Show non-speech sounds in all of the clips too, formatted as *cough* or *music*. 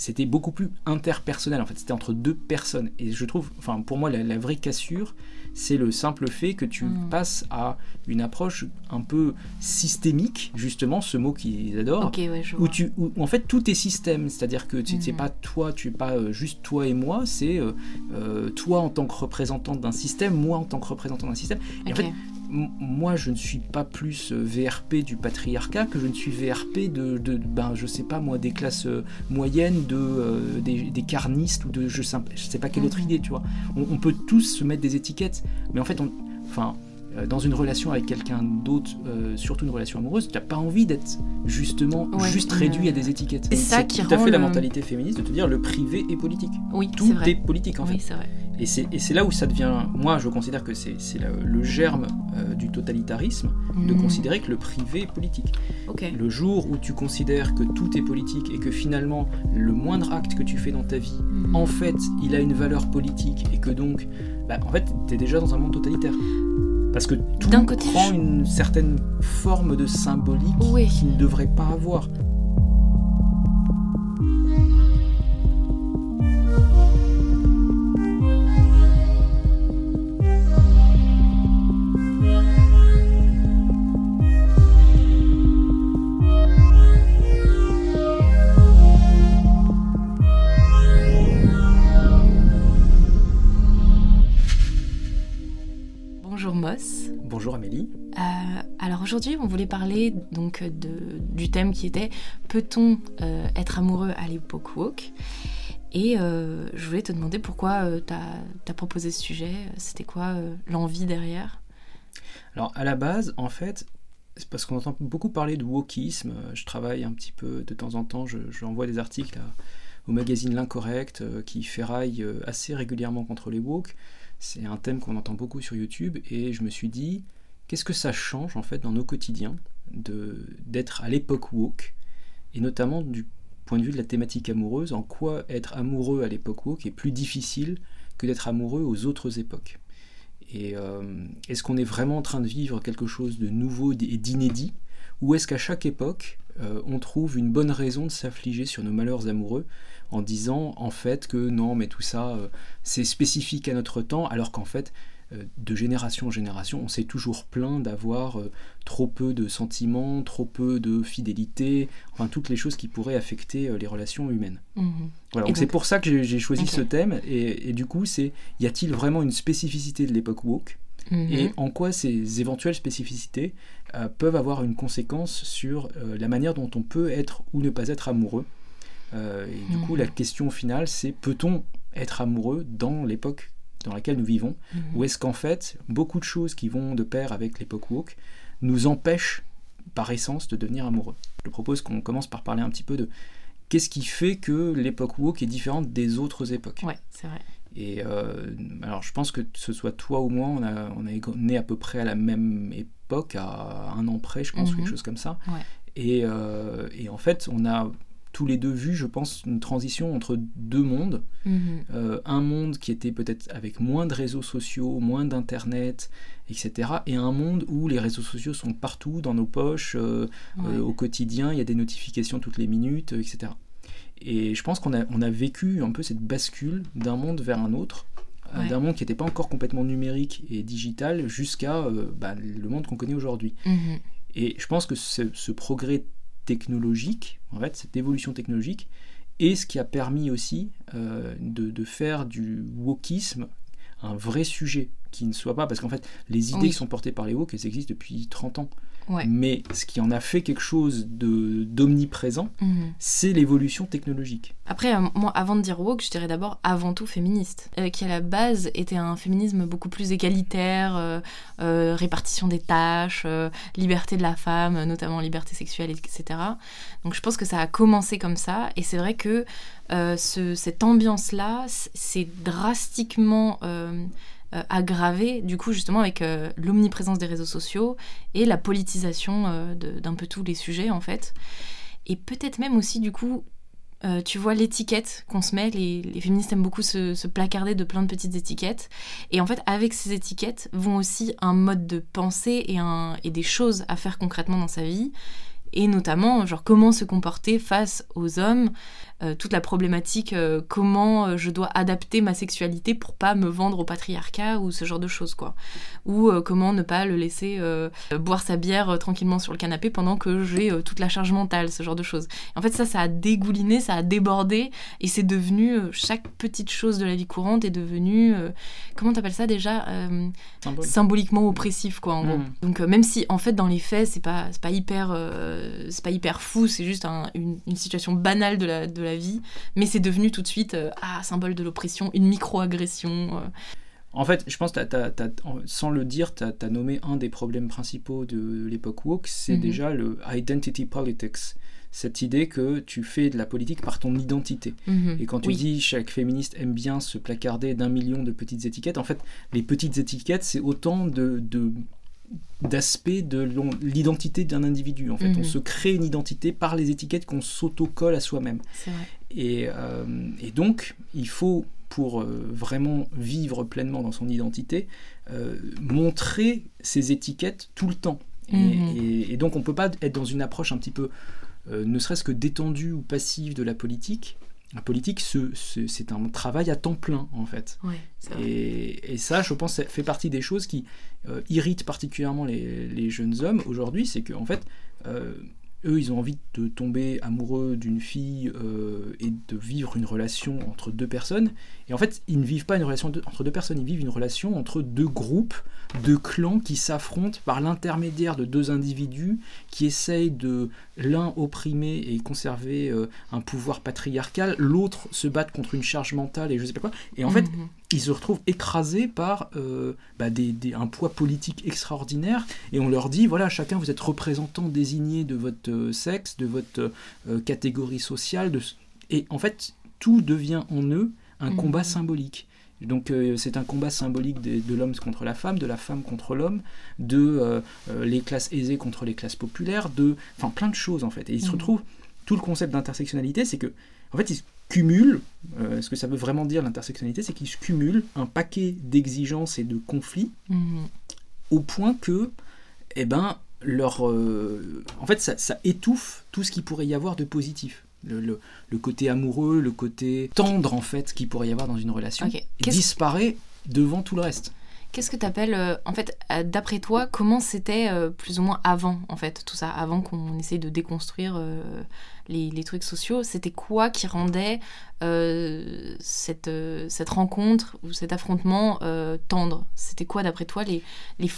c'était beaucoup plus interpersonnel en fait, c'était entre deux personnes. Et je trouve, enfin pour moi, la, vraie cassure, c'est le simple fait que tu Mm. passes à une approche un peu systémique, justement, ce mot qu'ils adorent, Ok, ouais, où, tu, où, où en fait tout est système, c'est-à-dire que tu c'est Mhm. pas toi, tu es pas euh, juste toi et moi, c'est euh, euh, toi en tant que représentant d'un système, moi en tant que représentant d'un système. Et en Ok. fait, M- moi, je ne suis pas plus euh, VRP du patriarcat que je ne suis VRP de, de ben, je sais pas moi, des classes euh, moyennes, de, euh, des, des carnistes ou de je sais, je sais pas quelle autre Mhm. idée, tu vois. On, on peut tous se mettre des étiquettes, mais en fait, on, enfin, dans une relation avec quelqu'un d'autre, euh, surtout une relation amoureuse, tu n'as pas envie d'être justement Ouais, juste réduit à des étiquettes. C'est ça qui tout à fait la mentalité féministe de te dire le privé est politique. Oui, Tout c'est vrai. est politique en fait. Oui, c'est vrai. Et c'est là où ça devient. Moi, je considère que c'est le, le germe euh, du totalitarisme de Mm. considérer que le privé est politique. Le jour où tu considères que tout est politique et que finalement le moindre acte que tu fais dans ta vie, Mm. en fait, il a une valeur politique et que donc, bah, en fait, tu es déjà dans un monde totalitaire. Parce que tout D'un côté, prend je- une certaine forme de symbolique Oui. qu'il ne devrait pas avoir. Bonjour Amélie. Euh, alors aujourd'hui, on voulait parler donc de, du thème qui était peut-on euh, être amoureux à l'époque woke? Et euh, je voulais te demander pourquoi t'as as proposé ce sujet. C'était quoi l'envie derrière? Alors à la base, en fait, c'est parce qu'on entend beaucoup parler de wokisme. Je travaille un petit peu de temps en temps, je, je envoie des articles à- au magazine L'Incorrect qui ferraille assez régulièrement contre les woke. C'est un thème qu'on entend beaucoup sur YouTube et je me suis dit, qu'est-ce que ça change en fait dans nos quotidiens d'être à l'époque woke et notamment du point de vue de la thématique amoureuse, en quoi être amoureux à l'époque woke est plus difficile que d'être amoureux aux autres époques? Et euh, est-ce qu'on est vraiment en train de vivre quelque chose de nouveau et d'inédit? Ou est-ce qu'à chaque époque, euh, on trouve une bonne raison de s'affliger sur nos malheurs amoureux en disant en fait que non, mais tout ça, euh, c'est spécifique à notre temps, alors qu'en fait, euh, de génération en génération, on s'est toujours plaint d'avoir euh, trop peu de sentiments, trop peu de fidélité, enfin toutes les choses qui pourraient affecter les relations humaines. Voilà, Et donc c'est pour ça que j'ai- choisi ce thème, et, et du coup, c'est y a-t-il vraiment une spécificité de l'époque woke? Mhm. et en quoi ces éventuelles spécificités euh, peuvent avoir une conséquence sur euh, la manière dont on peut être ou ne pas être amoureux? Euh, et du coup, Mhm. la question finale, c'est peut-on être amoureux dans l'époque dans laquelle nous vivons Mhm. Ou est-ce qu'en fait, beaucoup de choses qui vont de pair avec l'époque woke nous empêchent par essence de devenir amoureux? Je propose qu'on commence par parler un petit peu de qu'est-ce qui fait que l'époque woke est différente des autres époques. Ouais, c'est vrai. Et euh, alors, je pense que ce soit toi ou moi, on a, on est né à peu près à la même époque, à un an près, je pense, Mhm. quelque chose comme ça. Ouais. Et, euh, et en fait, on a tous les deux vu, je pense, une transition entre deux mondes. Mhm. Euh, un monde qui était peut-être avec moins de réseaux sociaux, moins d'internet, etc. Et un monde où les réseaux sociaux sont partout, dans nos poches, euh, Ouais. euh, au quotidien, il y a des notifications toutes les minutes, etc. Et je pense qu'on a, on a vécu un peu cette bascule d'un monde vers un autre, Ouais. d'un monde qui n'était pas encore complètement numérique et digital, jusqu'à bah, le monde qu'on connaît aujourd'hui. Mhm. Et je pense que ce, ce progrès technologique, en fait, cette évolution technologique, est ce qui a permis aussi euh, de, de faire du wokisme un vrai sujet, qui ne soit pas, parce qu'en fait, les idées Oui. qui sont portées par les woke, elles existent depuis 30 ans. Ouais. Mais ce qui en a fait quelque chose de- d'omniprésent, Mhm. c'est l'évolution technologique. Après, euh, moi, avant de dire woke, je dirais d'abord avant tout féministe, euh, qui à la base était un féminisme beaucoup plus égalitaire, euh, répartition des tâches, liberté de la femme, notamment liberté sexuelle, etc. Donc je pense que ça a commencé comme ça, et c'est vrai que ce- cette ambiance-là s'est drastiquement euh, aggravée, du coup, justement, avec euh, l'omniprésence des réseaux sociaux et la politisation euh, d'un peu tous les sujets, en fait. Et peut-être même aussi, du coup, euh, tu vois l'étiquette qu'on se met, les, féministes aiment beaucoup se, se placarder de plein de petites étiquettes. Et en fait, avec ces étiquettes vont aussi un mode de pensée et, un, et des choses à faire concrètement dans sa vie. Et notamment, genre, comment se comporter face aux hommes toute la problématique comment je dois adapter ma sexualité pour pas me vendre au patriarcat ou ce genre de choses quoi. Ou comment ne pas le laisser boire sa bière tranquillement sur le canapé pendant que j'ai toute la charge mentale, ce genre de choses. en fait ça ça a dégouliné, ça a débordé et c'est devenu chaque petite chose de la vie courante est devenue comment t'appelles ça déjà symboliquement oppressif quoi en gros. Hmm. Donc même si en fait dans les faits c'est pas c'est pas hyper c'est pas hyper fou, c'est juste une, situation banale de la, de la vie, mais c'est devenu tout de suite euh, ah, symbole de l'oppression, une micro-agression. Euh. En fait, je pense, que sans le dire, tu as, nommé un des problèmes principaux de l'époque woke, c'est mhm. déjà le identity politics. Cette idée que tu fais de la politique par ton identité. Mhm. Et quand tu dis chaque féministe aime bien se placarder d'un million de petites étiquettes, en fait, les petites étiquettes, c'est autant de, de d'aspect de l'identité d'un individu. En fait, on mhm. se crée une identité par les étiquettes qu'on s'autocolle à soi-même. Et, euh, et, donc, il faut, pour euh, vraiment vivre pleinement dans son identité, euh, montrer ces étiquettes tout le temps. Mhm. Et, donc, on ne peut pas être dans une approche un petit peu, ne serait-ce que détendue ou passive de la politique, la politique, c'est un travail à temps plein, en fait. et, et, ça, je pense, ça fait partie des choses qui euh, irritent particulièrement les, les jeunes hommes aujourd'hui, c'est qu'en fait, euh, eux, ils ont envie de tomber amoureux d'une fille euh, et de vivre une relation entre deux personnes. Et en fait, ils ne vivent pas une relation entre deux personnes, ils vivent une relation entre deux groupes, deux clans qui s'affrontent par l'intermédiaire de deux individus qui essayent de l'un opprimer et conserver euh, un pouvoir patriarcal, l'autre se battre contre une charge mentale et je sais pas quoi. Et en fait, mhm. ils se retrouvent écrasés par euh, bah, un poids politique extraordinaire et on leur dit voilà, chacun vous êtes représentant désigné de votre euh, sexe, de votre catégorie sociale, de... et en fait, tout devient en eux un mhm. combat symbolique. Donc euh, c'est un combat symbolique de, l'homme contre la femme, de la femme contre l'homme, de euh, euh, les classes aisées contre les classes populaires, de, enfin plein de choses en fait. Et il se mhm. retrouve tout le concept d'intersectionnalité, c'est que en fait il se cumule. ce que ça veut vraiment dire l'intersectionnalité, c'est qu'il se cumule un paquet d'exigences et de conflits mhm. au point que, eh ben, leur, en fait, ça, ça étouffe tout ce qu'il pourrait y avoir de positif le, côté amoureux, le côté tendre en fait qu'il pourrait y avoir dans une relation disparaît devant tout le reste. Qu'est-ce que tu appelles, euh, en fait, euh, d'après toi, comment c'était euh, plus ou moins avant, en fait, tout ça, avant qu'on essaye de déconstruire les, trucs sociaux C'était quoi qui rendait cette, cette rencontre ou cet affrontement tendre? C'était quoi, d'après toi, les, les,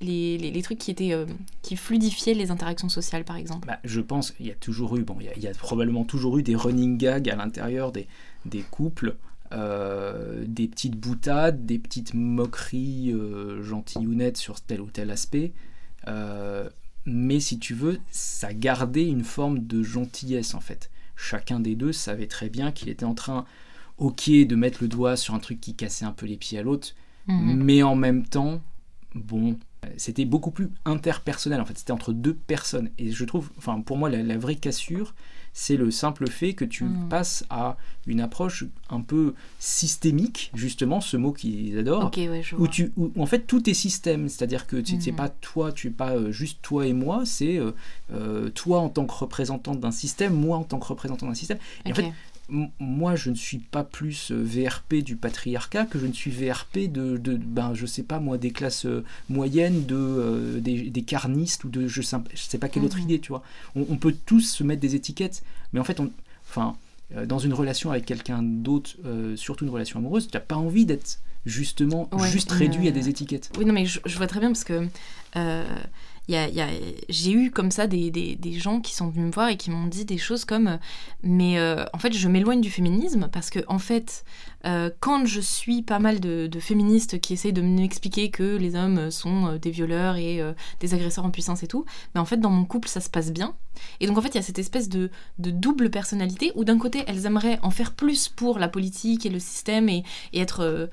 les, les, trucs qui, étaient, qui fluidifiaient les interactions sociales, par exemple? Bah, Je pense qu'il y a toujours eu, bon, il y, a, probablement toujours eu des running gags à l'intérieur des, des couples. Euh, des petites boutades, des petites moqueries euh, gentilles ou nettes sur tel ou tel aspect. Euh, mais si tu veux, ça gardait une forme de gentillesse en fait. Chacun des deux savait très bien qu'il était en train, ok, de mettre le doigt sur un truc qui cassait un peu les pieds à l'autre, mhm. mais en même temps, bon, c'était beaucoup plus interpersonnel en fait. C'était entre deux personnes. Et je trouve, enfin, pour moi, la vraie cassure, c'est le simple fait que tu hmm. passes à une approche un peu systémique, justement, ce mot qu'ils adorent, où, tu, en fait tout est système, c'est-à-dire que c'est hmm. pas toi, tu es pas euh, juste toi et moi, c'est euh, euh, toi en tant que représentant d'un système, moi en tant que représentant d'un système. Et en fait, moi, je ne suis pas plus euh, VRP du patriarcat que je ne suis VRP de, de ben, je sais pas moi, des classes euh, moyennes, de, euh, des, carnistes ou de je sais, sais pas quelle autre mhm. idée, tu vois. On, peut tous se mettre des étiquettes, mais en fait, on, enfin, dans une relation avec quelqu'un d'autre, surtout une relation amoureuse, tu n'as pas envie d'être justement juste réduit à des étiquettes. Oui, non, mais je, je vois très bien parce que j'ai eu comme ça des, gens qui sont venus me voir et qui m'ont dit des choses comme mais euh, en fait je m'éloigne du féminisme parce que en fait euh, quand je suis pas mal de, féministes qui essayent de m'expliquer que les hommes sont euh, des violeurs et des agresseurs en puissance et tout mais en fait dans mon couple ça se passe bien. Et donc en fait il y a cette espèce de, double personnalité où d'un côté elles aimeraient en faire plus pour la politique et le système et, être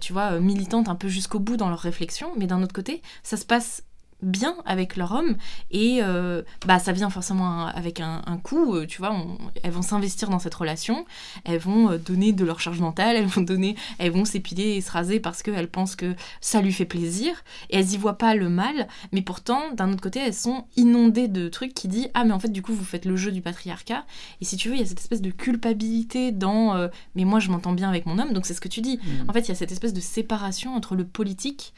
tu vois militantes un peu jusqu'au bout dans leur réflexion mais d'un autre côté ça se passe bien avec leur homme et euh, bah ça vient forcément avec un, coût euh, tu vois elles vont s'investir dans cette relation elles vont euh, donner de leur charge mentale elles vont donner elles vont s'épiler et se raser parce qu'elles pensent que ça lui fait plaisir et elles y voient pas le mal mais pourtant d'un autre côté elles sont inondées de trucs qui disent ah mais en fait du coup vous faites le jeu du patriarcat et si tu veux il y a cette espèce de culpabilité dans mais moi je m'entends bien avec mon homme donc c'est ce que tu dis mmh. en fait il y a cette espèce de séparation entre le politique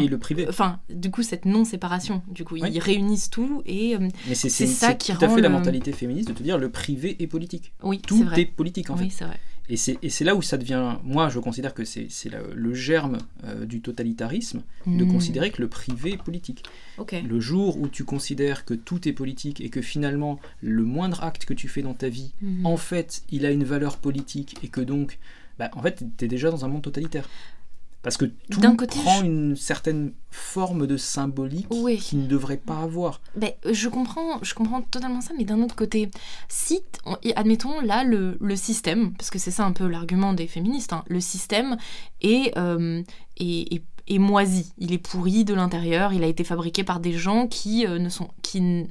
et le privé. Enfin, du coup, cette non-séparation. Du coup, ils réunissent tout et euh, c'est ça qui rend. Tout à fait la mentalité féministe de te dire le privé est politique. Oui, tout est, politique en oui, fait. Vrai. Et c'est là où ça devient. Moi, je considère que c'est le germe euh, du totalitarisme de hmm. considérer que le privé est politique. Le jour où tu considères que tout est politique et que finalement le moindre acte que tu fais dans ta vie, hmm. en fait, il a une valeur politique et que donc, bah, en fait, tu es déjà dans un monde totalitaire. Parce que tout prend une certaine forme de symbolique qu'il ne devrait pas avoir. Ben, je, comprends, je comprends totalement ça, mais d'un autre côté, si, admettons là, le, le système, parce que c'est ça un peu l'argument des féministes, hein, le système est, euh, est, est, moisi, il est pourri de l'intérieur, il a été fabriqué par des gens qui, euh, ne, sont, qui ne,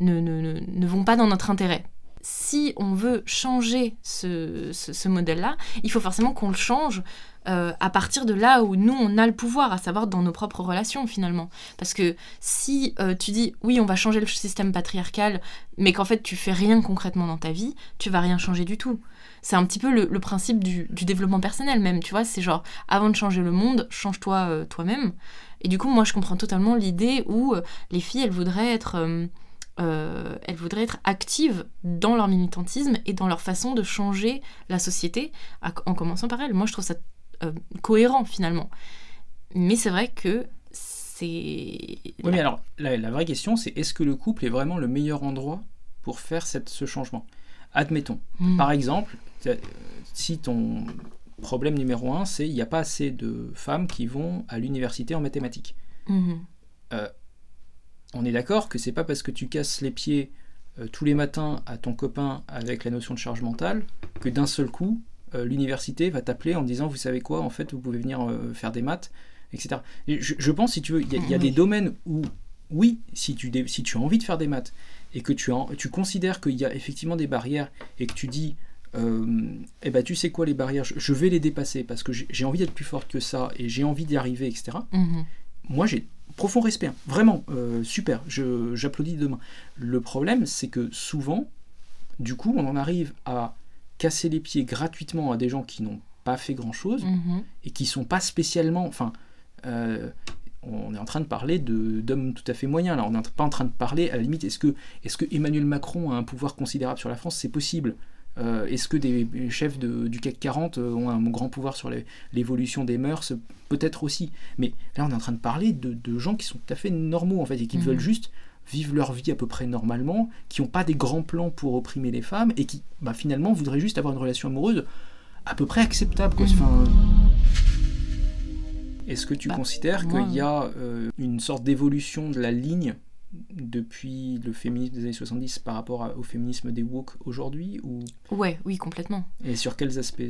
ne, ne, ne vont pas dans notre intérêt. Si on veut changer ce, ce, ce modèle-là, il faut forcément qu'on le change euh, à partir de là où nous, on a le pouvoir, à savoir dans nos propres relations finalement. Parce que si euh, tu dis oui, on va changer le système patriarcal, mais qu'en fait tu fais rien concrètement dans ta vie, tu vas rien changer du tout. C'est un petit peu le, principe du, développement personnel même, tu vois, c'est genre avant de changer le monde, change-toi euh, toi-même. Et du coup, moi je comprends totalement l'idée où les filles, elles voudraient être... elles voudraient être actives dans leur militantisme et dans leur façon de changer la société, en commençant par elles. Moi, je trouve ça euh, cohérent finalement. Mais c'est vrai que c'est. Oui, mais alors, la, vraie question, c'est est-ce que le couple est vraiment le meilleur endroit pour faire cette, ce changement? Admettons, hmm. par exemple, si ton problème numéro un, c'est il n'y a pas assez de femmes qui vont à l'université en mathématiques. Hmm. Euh, on est d'accord que c'est pas parce que tu casses les pieds euh, tous les matins à ton copain avec la notion de charge mentale que d'un seul coup l'université va t'appeler en disant, vous savez quoi, en fait, vous pouvez venir euh, faire des maths, etc. je, pense, si tu veux, il y, a, des domaines où, oui, si tu, si tu as envie de faire des maths et que tu, tu considères qu'il y a effectivement des barrières et que tu dis, euh, eh ben, tu sais quoi, les barrières, je, vais les dépasser parce que j'ai envie d'être plus forte que ça et j'ai envie d'y arriver, etc. Mhm. Moi, j'ai profond respect, hein. vraiment, super, j'applaudis demain. Le problème, c'est que souvent, du coup, on en arrive à casser les pieds gratuitement à des gens qui n'ont pas fait grand-chose mhm. et qui sont pas spécialement... Enfin, euh, on est en train de parler d'hommes tout à fait moyens. Là, on n'est pas en train de parler, à la limite, est-ce que, est que Emmanuel Macron a un pouvoir considérable sur la France? C'est possible. Euh, est-ce que des chefs du CAC 40 euh, ont un grand pouvoir sur l'évolution des mœurs? Peut-être aussi. Mais là, on est en train de parler de, gens qui sont tout à fait normaux, en fait, et qui mhm. veulent juste vivent leur vie à peu près normalement, qui n'ont pas des grands plans pour opprimer les femmes et qui bah, finalement voudraient juste avoir une relation amoureuse à peu près acceptable. Quoi. Enfin, Est-ce que tu bah, considères qu'il y a euh, une sorte d'évolution de la ligne depuis le féminisme des années 70 par rapport au féminisme des woke aujourd'hui ou... Ouais, oui, complètement. Et sur quels aspects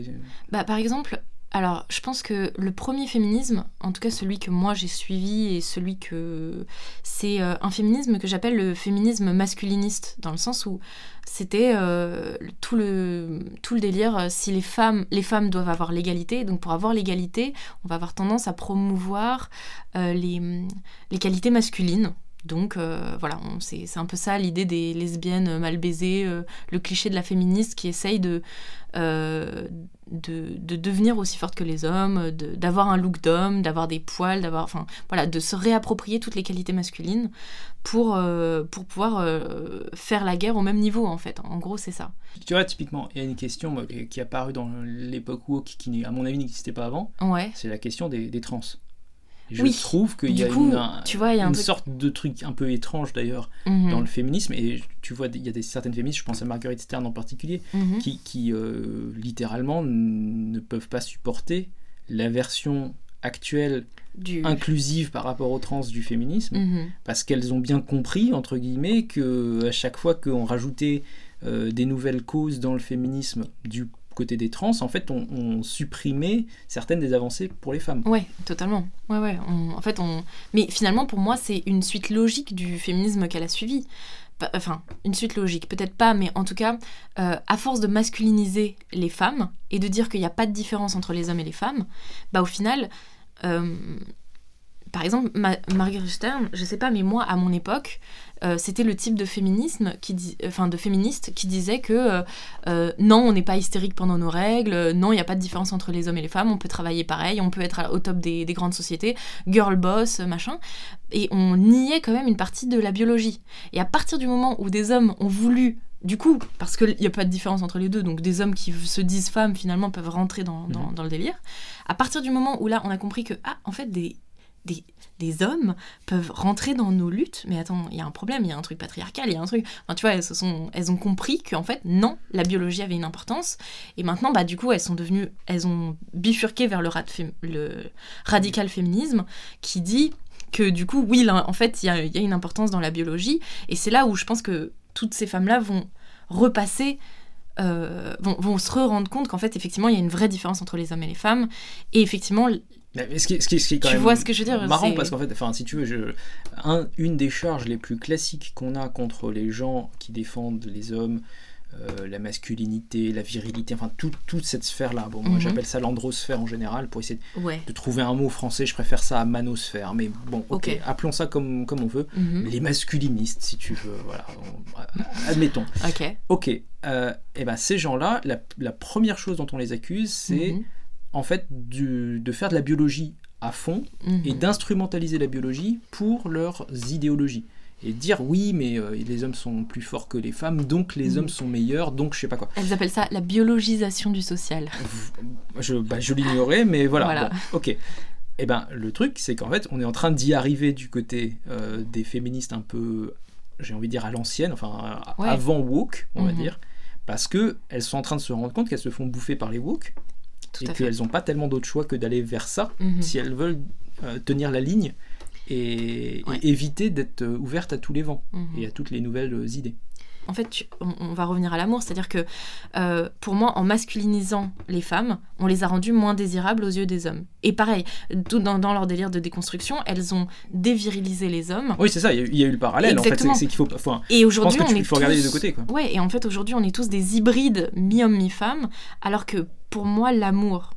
bah, Par exemple, alors, je pense que le premier féminisme, en tout cas celui que moi j'ai suivi et celui que c'est euh, un féminisme que j'appelle le féminisme masculiniste, dans le sens où c'était euh, tout, le, tout délire, euh, si les femmes, les femmes doivent avoir l'égalité, donc pour avoir l'égalité, on va avoir tendance à promouvoir les qualités masculines, donc voilà, c'est un peu ça l'idée des lesbiennes mal baisées, le cliché de la féministe qui essaye de, de, devenir aussi forte que les hommes, d'avoir un look d'homme, d'avoir des poils, d'avoir, enfin voilà, de se réapproprier toutes les qualités masculines pour, euh, pour pouvoir euh, faire la guerre au même niveau en fait. En gros, c'est ça. Tu vois, typiquement, il y a une question qui est apparue dans l'époque woke qui, à mon avis, n'existait pas avant. Ouais. C'est la question des, des trans. Je trouve qu'il y a une, tu vois, y a une sorte de truc un peu étrange d'ailleurs mhm. dans le féminisme. Et tu vois, il y a des, certaines féministes, je pense à Marguerite Stern en particulier, mhm. qui, qui euh, littéralement ne peuvent pas supporter la version actuelle inclusive par rapport aux trans du féminisme, mhm. parce qu'elles ont bien compris, entre guillemets, que à chaque fois qu'on rajoutait euh, des nouvelles causes dans le féminisme du côté des trans, en fait, on, on supprimait certaines des avancées pour les femmes. Ouais, totalement. Ouais, ouais. en fait, on. Mais finalement, pour moi, c'est une suite logique du féminisme qu'elle a suivi. Enfin, une suite logique, peut-être pas, mais en tout cas, euh, à force de masculiniser les femmes et de dire qu'il n'y a pas de différence entre les hommes et les femmes, bah au final, euh, par exemple, Ma- Margaret Stern, je sais pas, mais moi, à mon époque, euh, c'était le type de féminisme qui dit, enfin de féministe qui disait que euh, euh, non, on n'est pas hystérique pendant nos règles, non, il n'y a pas de différence entre les hommes et les femmes, on peut travailler pareil, on peut être au top des, des grandes sociétés, girl boss, machin. Et on niait quand même une partie de la biologie. Et à partir du moment où des hommes ont voulu du coup, parce qu'il n'y a pas de différence entre les deux, donc des hommes qui se disent femmes finalement peuvent rentrer dans, dans- Mhm. dans le délire. À partir du moment où là on a compris que, ah, en fait, des, des, hommes peuvent rentrer dans nos luttes, mais attends, il y a un problème, il y a un truc patriarcal, il y a un truc. Enfin, tu vois, elles, se sont, elles ont compris qu'en fait, non, la biologie avait une importance. Et maintenant, bah, du coup, elles sont devenues, elles ont bifurqué vers le, radical féminisme qui dit que du coup, oui, là, en fait, il y a, il y a une importance dans la biologie. Et c'est là où je pense que toutes ces femmes-là vont repasser. euh, vont, vont se rendre compte qu'en fait, effectivement, il y a une vraie différence entre les hommes et les femmes. Et effectivement, Mais ce qui, ce qui- ce qui est quand Tu même vois ce que je veux dire, Marrant parce qu'en fait, enfin, si tu veux, je, un- une des charges les plus classiques qu'on a contre les gens qui défendent les hommes, euh, la masculinité, la virilité, enfin tout- toute cette sphère-là. Bon, moi Mhm. j'appelle ça l'androsphère en général pour essayer ouais. de trouver un mot français. Je préfère ça à manosphère, mais bon, ok, appelons ça comme, comme on veut. Mhm. Les masculinistes, si tu veux, voilà, on- admettons. Ok. Ok, euh, et ben ces gens-là, la, la première chose dont on les accuse, c'est Mhm. En fait du- de faire de la biologie à fond Mhm. et d'instrumentaliser la biologie pour leurs idéologies. Et dire oui, mais euh, les hommes sont plus forts que les femmes, donc les Mhm. hommes sont meilleurs, donc je sais pas quoi. Elles appellent ça la biologisation du social. Je, bah, je l'ignorais, mais voilà. Voilà. bon, ok. Et ben le truc, c'est qu'en fait, on est en train d'y arriver du côté euh, des féministes un peu, j'ai envie de dire à l'ancienne, enfin Ouais. avant woke, on va Mhm. dire, parce que elles sont en train de se rendre compte qu'elles se font bouffer par les woke Tout et qu'elles n'ont pas tellement d'autre choix que d'aller vers ça Mhm. si elles veulent euh, tenir la ligne et, éviter d'être euh, ouvertes à tous les vents Mhm. et à toutes les nouvelles euh, idées. En fait, tu- on, on va revenir à l'amour, c'est-à-dire que euh, pour moi, en masculinisant les femmes, on les a rendues moins désirables aux yeux des hommes. Et pareil, tout dans, dans leur délire de déconstruction, elles ont dévirilisé les hommes. Oui, c'est ça, il y, a eu- il y a eu le parallèle en fait, c'est Exactement. qu'il faut. Enfin, Et aujourd'hui, on est faut regarder les tous- deux côtés. Quoi. Ouais, et en fait, aujourd'hui, on est tous des hybrides mi-homme, mi-femme, alors que pour moi, l'amour,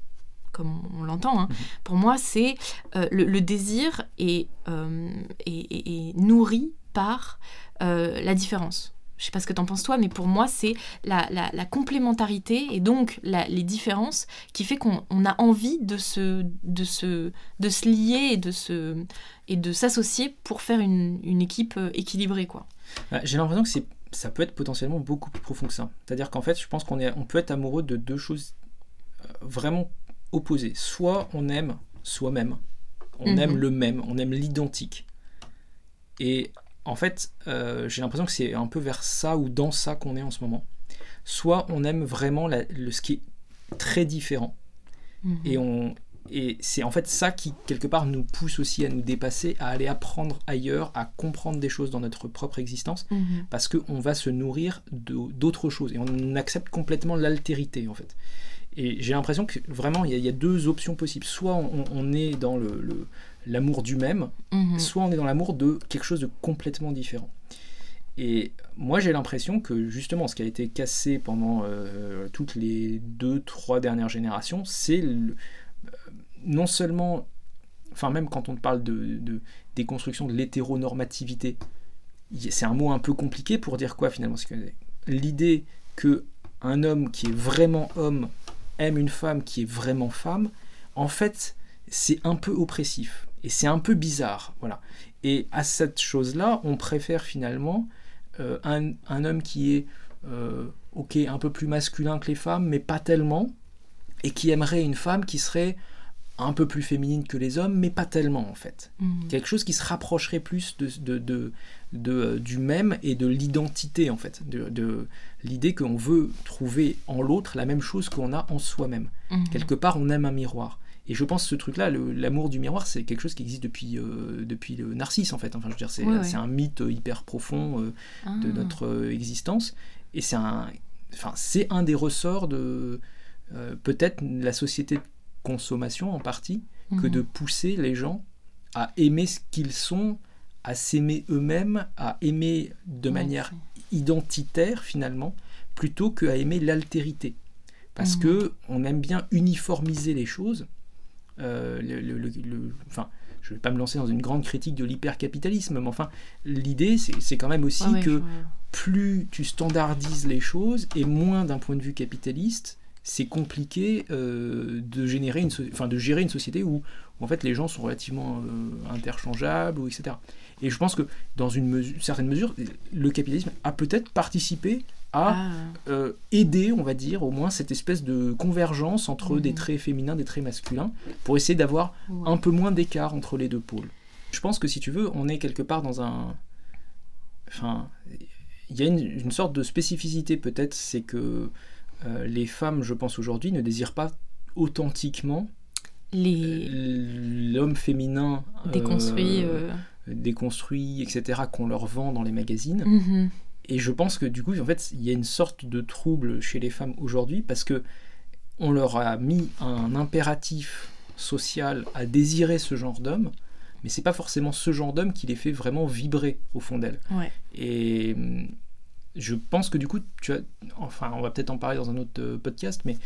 comme on l'entend, hein, Mhm. pour moi, c'est euh, le, le désir est, euh, est- est- est nourri par euh, la différence. Je sais pas ce que t'en penses toi, mais pour moi, c'est la, la- la complémentarité et donc la- les différences qui fait qu'on on a envie de se, de, se, de se lier et de, se, et de s'associer pour faire une, une équipe euh, équilibrée. Quoi. Bah, J'ai l'impression que c'est ça peut être potentiellement beaucoup plus profond que ça. C'est-à-dire qu'en fait, je pense qu'on on peut être amoureux de deux choses euh, vraiment opposées. Soit on aime soi-même, on Mhm. aime le même, on aime l'identique. Et en fait, euh, j'ai l'impression que c'est un peu vers ça ou dans ça qu'on est en ce moment. Soit on aime vraiment la- le, ce qui est très différent. Mhm. Et, on, et c'est en fait ça qui, quelque part, nous pousse aussi à nous dépasser, à aller apprendre ailleurs, à comprendre des choses dans notre propre existence Mhm. parce qu'on va se nourrir d'autres choses et on accepte complètement l'altérité en fait. Et j'ai l'impression que vraiment il y, a- il y a deux options possibles. Soit on, on est dans le- le- l'amour du même, Mhm. soit on est dans l'amour de quelque chose de complètement différent. Et moi j'ai l'impression que justement ce qui a été cassé pendant euh, toutes les deux, trois dernières générations, c'est euh, non seulement, enfin même quand on parle de, de déconstruction de l'hétéronormativité, c'est un mot un peu compliqué pour dire quoi finalement l'idée que un homme qui est vraiment homme aime une femme qui est vraiment femme, en fait, c'est un peu oppressif et c'est un peu bizarre, voilà. Et à cette chose-là, on préfère finalement euh, un, un homme qui est euh, ok un peu plus masculin que les femmes, mais pas tellement, et qui aimerait une femme qui serait un peu plus féminine que les hommes, mais pas tellement en fait Mhm. quelque chose qui se rapprocherait plus de, de, de- de, du même et de l'identité en fait, de, l'idée qu'on veut trouver en l'autre la même chose qu'on a en soi-même. Mhm. Quelque part, on aime un miroir. Et je pense que ce truc-là, l'amour du miroir, c'est quelque chose qui existe depuis, euh, depuis le Narcisse en fait. Enfin, je veux dire, c'est un mythe hyper profond euh, de Ah. notre euh, existence. Et c'est un, enfin, un des ressorts de, euh, peut-être la société de consommation en partie que Mhm. de pousser les gens à aimer ce qu'ils sont, à s'aimer eux-mêmes, à aimer de manière identitaire finalement, plutôt qu'à aimer l'altérité. Parce Mhm. que on aime bien uniformiser les choses. Euh, le- le- le- le- enfin, je ne vais pas me lancer dans une grande critique de l'hypercapitalisme, mais enfin, l'idée, c'est quand même aussi ouais, que plus tu standardises les choses et moins d'un point de vue capitaliste, c'est compliqué euh, de générer une, so- enfin, de gérer une société où, où en fait les gens sont relativement euh, interchangeables ou etc. Et je pense que dans une mesure, certaine mesure, le capitalisme a peut-être participé à Ah, euh, aider, on va dire, au moins cette espèce de convergence entre Mhm. des traits féminins, des traits masculins, pour essayer d'avoir ouais. un peu moins d'écart entre les deux pôles. Je pense que si tu veux, on est quelque part dans un. Enfin, il y a une, une sorte de spécificité peut-être, c'est que euh, les femmes, je pense aujourd'hui, ne désirent pas authentiquement Les l'homme féminin euh, euh, déconstruit, etc., qu'on leur vend dans les magazines. mhm. Et je pense que du coup, en fait, il y a une sorte de trouble chez les femmes aujourd'hui parce que on leur a mis un impératif social à désirer ce genre d'homme, mais c'est pas forcément ce genre d'homme qui les fait vraiment vibrer au fond d'elles. Ouais. Et hum, je pense que du coup, tu as, enfin, on va peut-être en parler dans un autre euh, podcast, mais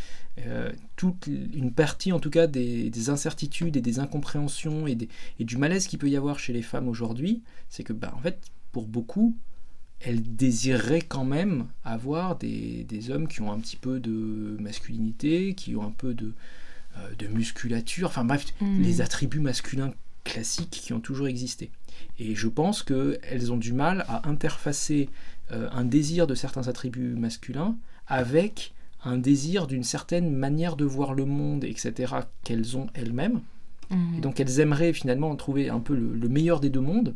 euh, toute une partie, en tout cas, des, des incertitudes et des incompréhensions et, des- et du malaise qu'il peut y avoir chez les femmes aujourd'hui, c'est que, bah, en fait, pour beaucoup, elles désireraient quand même avoir des, des hommes qui ont un petit peu de masculinité, qui ont un peu de, euh, de musculature, enfin bref, Mhm. les attributs masculins classiques qui ont toujours existé. Et je pense qu'elles ont du mal à interfacer euh, un désir de certains attributs masculins avec un désir d'une certaine manière de voir le monde, etc., qu'elles ont elles-mêmes. Mhm. Et donc elles aimeraient finalement trouver un peu le, le meilleur des deux mondes,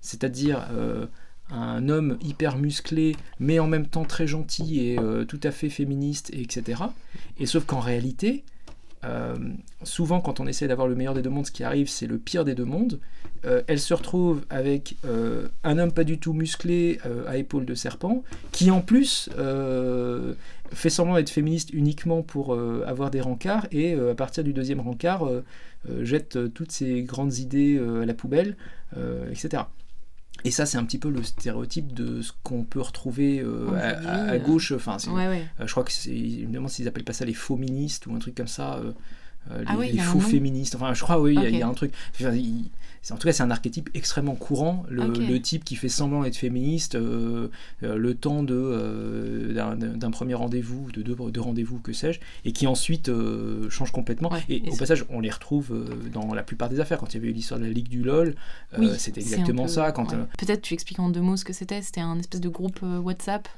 c'est-à-dire euh, un homme hyper musclé, mais en même temps très gentil et euh, tout à fait féministe, et etc. Et sauf qu'en réalité, euh, souvent quand on essaie d'avoir le meilleur des deux mondes, ce qui arrive, c'est le pire des deux mondes. Euh, elle se retrouve avec un homme pas du tout musclé à épaules de serpent, qui en plus fait semblant d'être féministe uniquement pour avoir des rencarts, et à partir du deuxième rencard, jette toutes ses grandes idées à la poubelle, etc. Et ça, c'est un petit peu le stéréotype de ce qu'on peut retrouver euh, à, Aujourd'hui, à- à euh, je enfin, c'est- Ouais, ouais. euh, je crois que c'est, je me demande s'ils appellent pas ça les faux ministes ou un truc comme ça. les, Ah oui, les faux féministes. Enfin, je crois, oui, il y a- y, un truc. Enfin, en tout cas, c'est un archétype extrêmement courant. Le, type qui fait semblant d'être féministe, euh, euh, le temps de, euh, d'un, premier rendez-vous, de deux, deux rendez-vous, que sais-je, et qui ensuite change complètement. Ouais, et et au passage, on les retrouve dans la plupart des affaires. Quand il y avait eu l'histoire de la Ligue du LOL, Oui, c'était exactement peu- ça. Quand, ouais. Peut-être tu expliques en deux mots ce que c'était. C'était un espèce de groupe WhatsApp.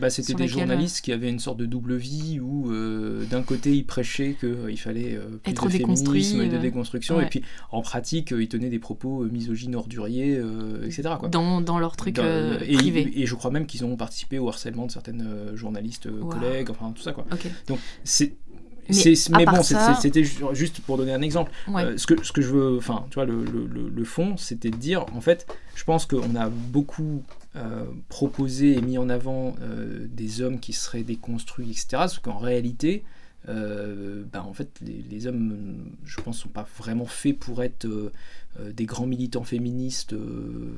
Bah, C'était des journalistes qui avaient une sorte de double vie où d'un côté ils prêchaient qu'il fallait plus Être de déconstruit, féminisme et de déconstruction ouais. et puis en pratique ils tenaient des propos euh, misogynes orduriers euh, etc. Quoi. Dans, dans leur truc Dans- euh, et, privé. et je crois même qu'ils ont participé au harcèlement de certaines journalistes Wow. collègues enfin tout ça quoi. Donc c'est Mais mais bon, ça- c'était ju- juste pour donner un exemple. Ouais. Euh, ce, que, ce que je veux, enfin, tu vois, le, le, le- le fond, c'était de dire, en fait, je pense qu'on a beaucoup euh, proposé et mis en avant euh, des hommes qui seraient déconstruits, etc. Parce qu'en réalité, euh, ben, en fait, les, les hommes, je pense, sont pas vraiment faits pour être euh, euh, des grands militants féministes euh,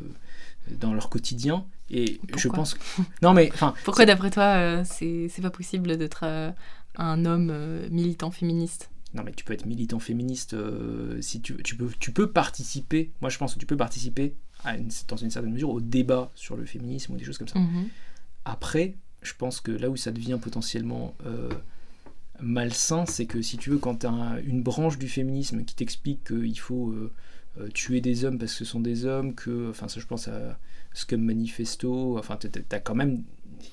dans leur quotidien. Et je Pourquoi pense. que- Non, mais enfin, Pourquoi, d'après toi, c'est pas possible d'être un homme militant féministe? Non, mais tu peux être militant féministe euh, si tu, tu, peux, tu peux participer. Moi, je pense que tu peux participer à une- dans une certaine mesure au débat sur le féminisme ou des choses comme ça. Mhm. Après, je pense que là où ça devient potentiellement euh, malsain, c'est que si tu veux, quand tu as une branche du féminisme qui t'explique qu'il faut euh, euh, tuer des hommes parce que ce sont des hommes, que, enfin, ça, je pense à Scum Manifesto, enfin, t'as- quand même.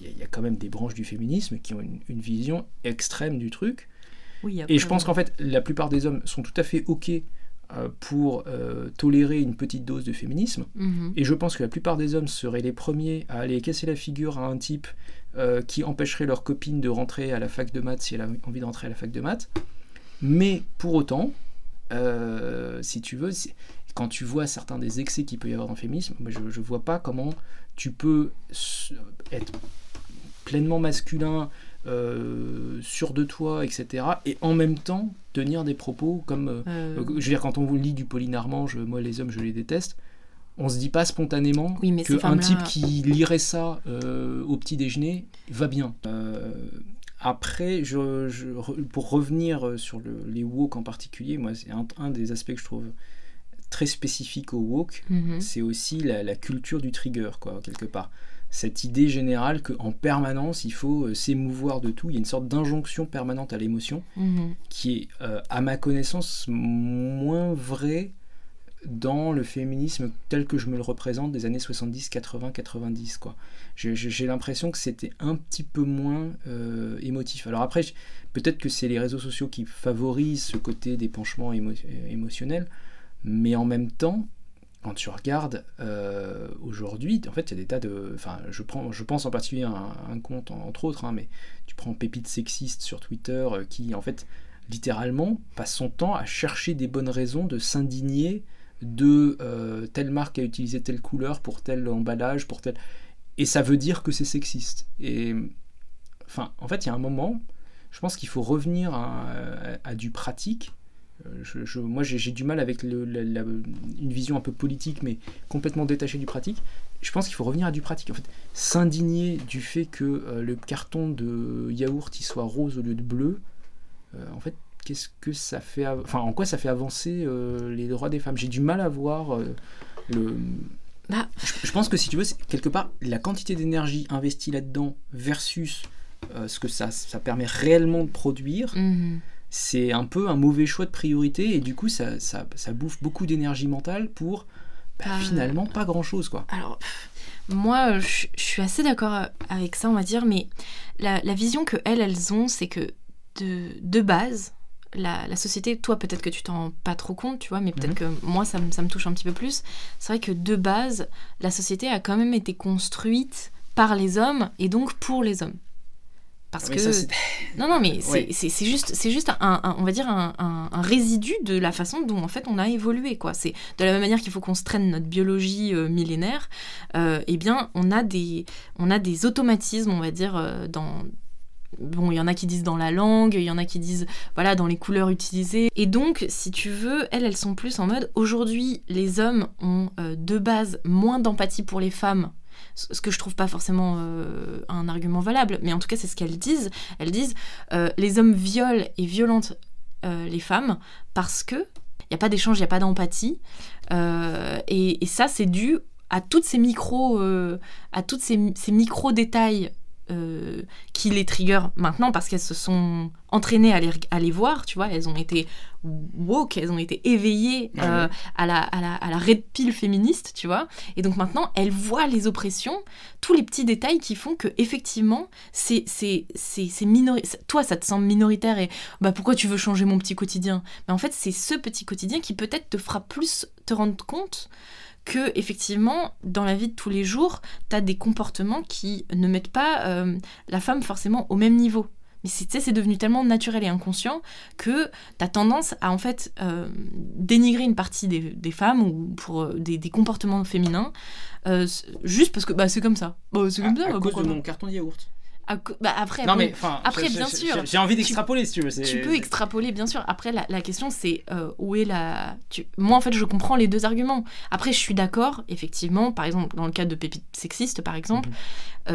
Il y a- quand même des branches du féminisme qui ont une, une vision extrême du truc. Oui, Et je pense qu'en fait, la plupart des hommes sont tout à fait OK euh, pour euh, tolérer une petite dose de féminisme. Mhm. Et je pense que la plupart des hommes seraient les premiers à aller casser la figure à un type euh, qui empêcherait leur copine de rentrer à la fac de maths si elle a envie de rentrer à la fac de maths. Mais pour autant, euh, si tu veux, quand tu vois certains des excès qu'il peut y avoir dans le féminisme, je ne vois pas comment tu peux être pleinement masculin, euh, sûr de toi, etc. Et en même temps, tenir des propos comme. euh, je veux dire, quand on vous lit du Pauline Armand, je- moi les hommes, je les déteste. On se dit pas spontanément Oui, mais ces qu'un type qui lirait ça euh, au petit déjeuner va bien. Euh, après, je, pour revenir euh, sur le- les woke en particulier, moi, c'est un, un des aspects que je trouve très spécifique au woke, mhm. c'est aussi la, la culture du trigger, quoi, quelque part. Cette idée générale qu'en permanence, il faut s'émouvoir de tout. Il y a une sorte d'injonction permanente à l'émotion Mhm. qui est, euh, à ma connaissance, moins vrai dans le féminisme tel que je me le représente des années 70, 80, 90. Quoi. J'ai, l'impression que c'était un petit peu moins euh, émotif. Alors après, peut-être que c'est les réseaux sociaux qui favorisent ce côté d'épanchement émo- euh, émotionnel, mais en même temps, quand tu regardes euh, aujourd'hui, en fait, il y a des tas de. Enfin, je, prends, je pense en particulier à un, compte, entre autres, hein, mais tu prends Pépite Sexiste sur Twitter, qui, en fait, littéralement, passe son temps à chercher des bonnes raisons de s'indigner de euh, telle marque a utilisé telle couleur pour tel emballage, pour tel. Et ça veut dire que c'est sexiste. Et. Enfin, en fait, il y a un moment, je pense qu'il faut revenir à, du pratique. Euh, je- moi, j'ai du mal avec le- une vision un peu politique, mais complètement détachée du pratique. Je pense qu'il faut revenir à du pratique. En fait, s'indigner du fait que euh, le carton de yaourt il soit rose au lieu de bleu, en fait, qu'est-ce que ça fait Enfin, en quoi ça fait avancer euh, les droits des femmes? J'ai du mal à voir euh, le. Bah. Je, je pense que si tu veux, quelque part la quantité d'énergie investie là-dedans versus euh, ce que ça, ça permet réellement de produire, Mhm. c'est un peu un mauvais choix de priorité et du coup ça, ça, ça bouffe beaucoup d'énergie mentale pour bah, Pas- finalement pas grand chose quoi. Alors, moi, je je suis assez d'accord avec ça, on va dire, mais la, la vision que elles, elles ont, c'est que de, de base, la, la société, toi, peut-être que tu t'en rends pas trop compte, tu vois, mais peut-être que moi, ça, me- ça me touche un petit peu plus. C'est vrai que de base, la société a quand même été construite par les hommes et donc pour les hommes. Parce que ça, *laughs* non, non, mais c'est Ouais. juste, c'est juste un, un- on va dire un, un- un résidu de la façon dont en fait on a évolué, quoi. C'est de la même manière qu'il faut qu'on se traîne notre biologie euh, millénaire. euh, eh bien, on a des, on a des automatismes, on va dire euh, dans Bon, il y en a qui disent dans la langue, il y en a qui disent voilà dans les couleurs utilisées. Et donc, si tu veux, elles, elles sont plus en mode aujourd'hui, les hommes ont euh, de base moins d'empathie pour les femmes ce que je trouve pas forcément euh, un argument valable, mais en tout cas c'est ce qu'elles disent. Elles disent euh, les hommes violent et violentent les femmes parce que il n'y a pas d'échange, il n'y a pas d'empathie, et, ça c'est dû à toutes ces à toutes ces, ces micro détails. Euh, qui les trigger maintenant parce qu'elles se sont entraînées à les, à les voir, tu vois, elles ont été woke, elles ont été éveillées euh, à, la, à, la, à la red pill féministe, tu vois, et donc maintenant, elles voient les oppressions, tous les petits détails qui font que effectivement, c'est c'est c'est c'est minori- Toi, ça te semble minoritaire et bah pourquoi tu veux changer mon petit quotidien? Mais en fait, c'est ce petit quotidien qui peut-être te fera plus te rendre compte que effectivement, dans la vie de tous les jours, tu as des comportements qui ne mettent pas euh, la femme forcément au même niveau. Mais c'est- tu sais, c'est devenu tellement naturel et inconscient que tu as tendance à en fait euh, dénigrer une partie des, des femmes ou pour euh, des, des comportements féminins juste parce que bah, c'est comme ça. Bah, c'est comme ça, à bah, cause de mon carton de yaourt. À bah, après, Non bon, mais enfin, après, j'ai- bien sûr, j'ai- envie d'extrapoler si tu veux. tu peux extrapoler, bien sûr. Après, la, la question, c'est euh, où est la... tu- Moi, en fait, je comprends les deux arguments. Après, je suis d'accord, effectivement, par exemple, dans le cas de Pépite Sexiste, par exemple, Mhm.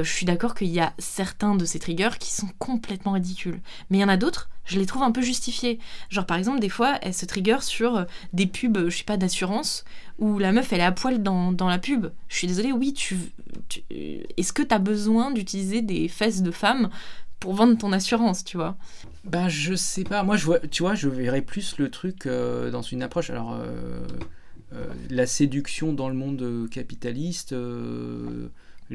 euh, je suis d'accord qu'il y a certains de ces triggers qui sont complètement ridicules. Mais il y en a d'autres, je les trouve un peu justifiés. Genre, par exemple, des fois, elles se trigger sur euh, des pubs, je sais pas, d'assurance, où la meuf, elle est à poil dans, la pub. Je suis désolée, oui, tu... Est-ce que tu as besoin d'utiliser des fesses de femmes pour vendre ton assurance, tu vois? Bah je sais pas, moi je vois, tu vois, je verrais plus le truc euh, dans une approche. Alors euh, euh, la séduction dans le monde capitaliste, le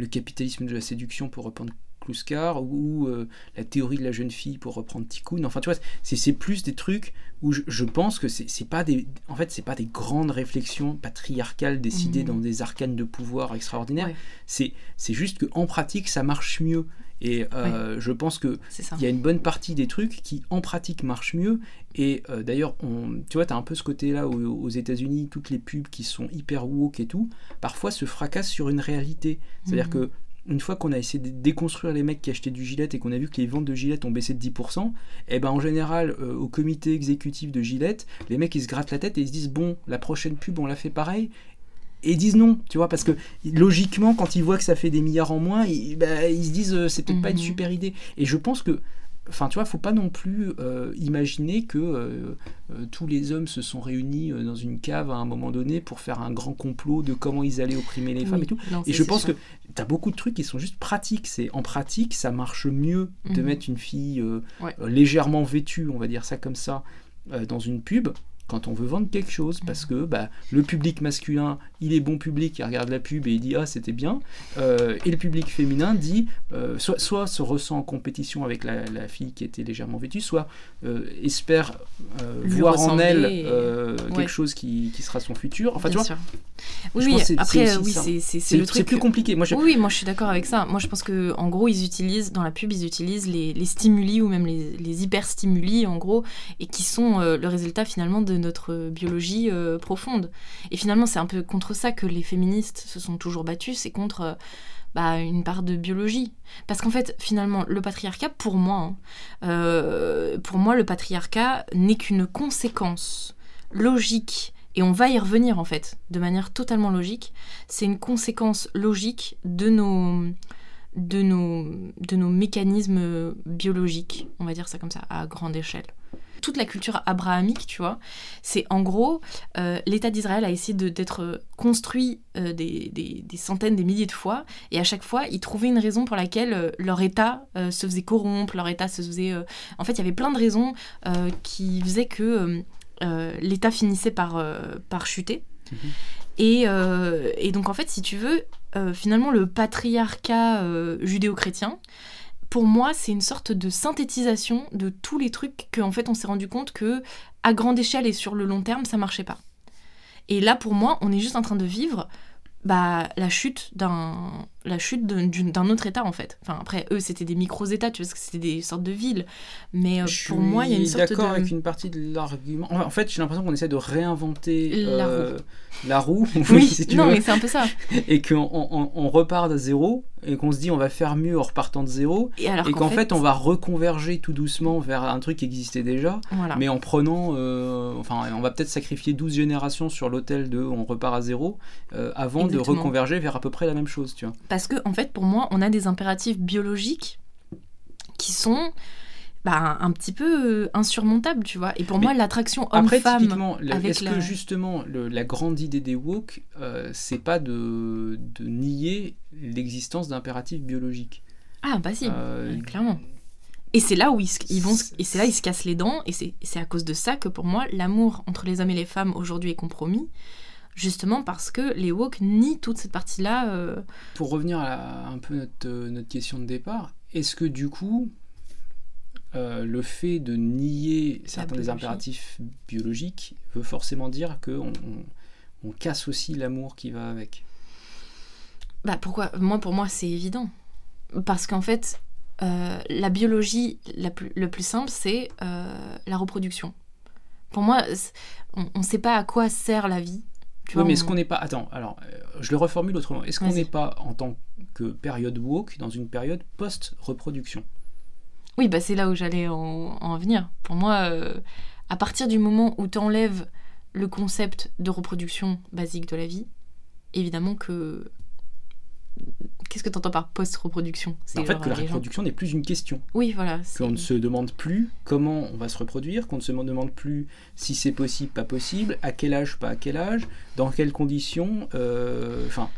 capitalisme de la séduction pour reprendre Kluskar, ou euh, la théorie de la jeune fille pour reprendre Tikkun. Enfin tu vois, c'est plus des trucs où je, je pense que c'est pas des, en fait c'est pas des grandes réflexions patriarcales décidées Mhm. dans des arcanes de pouvoir extraordinaires. Ouais. C'est c'est juste que en pratique ça marche mieux. Et euh, je pense que il y a une bonne partie des trucs qui en pratique marchent mieux et euh, d'ailleurs tu vois tu as un peu ce côté là où, aux États-Unis toutes les pubs qui sont hyper woke et tout parfois se fracassent sur une réalité c'est-à-dire Mhm. que une fois qu'on a essayé de déconstruire les mecs qui achetaient du Gillette et qu'on a vu que les ventes de Gillette ont baissé de 10%, et ben en général, euh, au comité exécutif de Gillette, les mecs ils se grattent la tête et ils se disent bon, la prochaine pub on la fait pareil? Et ils disent non, tu vois, parce que logiquement, quand ils voient que ça fait des milliards en moins, ils, ben, ils se disent euh, c'est peut-être pas une Mhm. super idée. Et je pense que Enfin, tu vois, faut pas non plus euh, imaginer que euh, euh, tous les hommes se sont réunis dans une cave à un moment donné pour faire un grand complot de comment ils allaient opprimer les femmes et tout. non, Et je pense que tu as beaucoup de trucs qui sont juste pratiques. C'est en pratique, ça marche mieux de Mhm. mettre une fille Ouais. légèrement vêtue, on va dire ça comme ça, dans une pub quand on veut vendre quelque chose parce que bah, le public masculin il est bon public il regarde la pub et il dit ah c'était bien Euh, et le public féminin dit euh, soit, soit se ressent en compétition avec la, la fille qui était légèrement vêtue soit euh, espère voir en elle et- Ouais. quelque chose qui, qui sera son futur enfin tu Bien vois sûr. je Oui, oui, après, c'est oui, le truc. plus compliqué moi je, Oui, moi je suis d'accord avec ça. Moi je pense que en gros ils utilisent dans la pub ils utilisent les, les stimuli ou même les, les hyperstimuli en gros et qui sont le résultat finalement de notre biologie euh, profonde. Et finalement c'est un peu contre ça que les féministes se sont toujours battus, c'est contre euh, bah, une part de biologie. Parce qu'en fait finalement le patriarcat pour moi, hein, euh, pour moi le patriarcat n'est qu'une conséquence logique. Et on va y revenir en fait, de manière totalement logique, c'est une conséquence logique de nos, de nos, de nos mécanismes biologiques, on va dire ça comme ça, à grande échelle. Toute la culture abrahamique, tu vois, c'est en gros, euh, l'État d'Israël a essayé d'être construit euh, des, des- des centaines, des milliers de fois, et à chaque fois, ils trouvaient une raison pour laquelle euh, leur État euh, se faisait corrompre, leur État se faisait... euh, En fait, il y avait plein de raisons euh, qui faisaient que euh, euh, l'État finissait par, euh, par chuter. Mhm. Et, euh, et donc, en fait, si tu veux, euh, finalement, le patriarcat euh, judéo-chrétien, pour moi, c'est une sorte de synthétisation de tous les trucs qu'en fait, on s'est rendu compte que, à grande échelle et sur le long terme, ça marchait pas. Et là, pour moi, on est juste en train de vivre bah, la chute d'un la chute d'un autre État, en fait. Enfin, après, eux, c'était des micros-États, tu vois, parce que c'était des sortes de villes. Mais euh, pour moi, il y a une sorte de... d'accord avec une partie de l'argument. En fait, j'ai l'impression qu'on essaie de réinventer La euh, la roue, *laughs* Oui, si tu non, veux, mais c'est un peu ça. *laughs* et qu'on on, on repart de zéro, et qu'on se dit on va faire mieux en repartant de zéro, Et, alors et qu'en fait, on va reconverger tout doucement vers un truc qui existait déjà, Voilà. mais en prenant, euh, enfin, on va peut-être sacrifier 12 générations sur l'autel de on repart à zéro, avant de reconverger vers à peu près la même chose, tu vois. Parce que, en fait, pour moi, on a des impératifs biologiques qui sont bah, un petit peu euh, insurmontables, tu vois. Et pour Mais moi, l'attraction homme-femme... est-ce la- que justement le- la grande idée des woke, euh, c'est pas de, de nier l'existence d'impératifs biologiques? Ah, bah si, Euh, clairement. Et c'est là où ils, se- ils vont, et c'est là ils se cassent les dents, et c'est à cause de ça que pour moi l'amour entre les hommes et les femmes aujourd'hui est compromis, justement parce que les woke nient toute cette partie-là. euh, Pour revenir à la- un peu notre, euh, notre question de départ, est-ce que du coup, euh, le fait de nier certains des impératifs biologiques veut forcément dire qu'on on, on casse aussi l'amour qui va avec? Bah pourquoi? Moi, pour moi, c'est évident. Parce qu'en fait, euh, la biologie la plus, le plus simple, c'est euh, la reproduction. Pour moi, on ne sait pas à quoi sert la vie. Tu Oui, vois, mais est-ce qu'on n'est pas. Attends, alors, euh, je le reformule autrement. Est-ce qu'on n'est pas, en tant que période woke, dans une période post-reproduction? Oui, bah c'est là où j'allais en, en venir. Pour moi, euh, à partir du moment où tu enlèves le concept de reproduction basique de la vie, évidemment que. Qu'est-ce que tu entends par post-reproduction? C'est En fait, que la gens- reproduction n'est plus une question. Oui, voilà. Qu'on ne se demande plus comment on va se reproduire, qu'on ne se demande plus si c'est possible, pas possible, à quel âge, pas à quel âge, dans quelles conditions. euh, Enfin,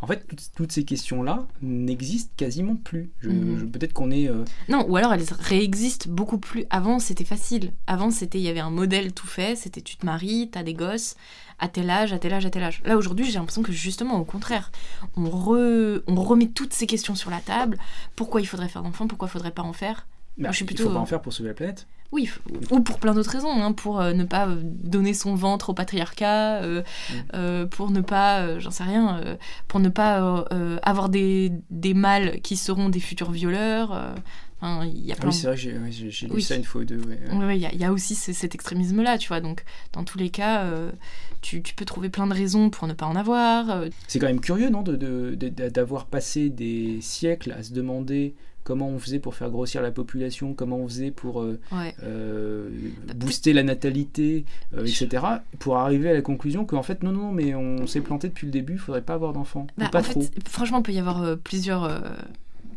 en fait, toutes, toutes ces questions-là n'existent quasiment plus. Mhm. Peut-être qu'on est. euh, Non, ou alors elles réexistent beaucoup plus. Avant, c'était facile. Avant, c'était il y avait un modèle tout fait. C'était tu te maries, t'as des gosses, à tel âge, à tel âge, à tel âge. Là, aujourd'hui, j'ai l'impression que justement, au contraire, on, re- on remet toutes ces questions sur la table. Pourquoi il faudrait faire d'enfants? Pourquoi il faudrait pas en faire? Bah, je suis Il plutôt, faut pas euh, en faire pour sauver la planète. Oui, ou pour plein d'autres raisons, hein, pour euh, ne pas euh, donner son ventre au patriarcat, euh, Mm. euh, pour ne pas, j'en sais rien, pour ne pas avoir des, des mâles qui seront des futurs violeurs. Y a Ah oui, c'est vrai que j'ai ouais, lu Oui. ça une fois ou deux. ouais. Ouais, ouais, il y, a- il y a aussi ce- cet extrémisme-là, tu vois. Donc, dans tous les cas, euh, tu, tu peux trouver plein de raisons pour ne pas en avoir. euh, C'est quand même curieux, non, de- de- de- d'avoir passé des siècles à se demander comment on faisait pour faire grossir la population, comment on faisait pour euh, ouais. euh, Bah, booster la natalité, euh, etc., pour arriver à la conclusion qu'en fait, non, non, mais on s'est planté depuis le début, il faudrait pas avoir d'enfants. Bah, pas en trop. fait, franchement, il peut y avoir plusieurs,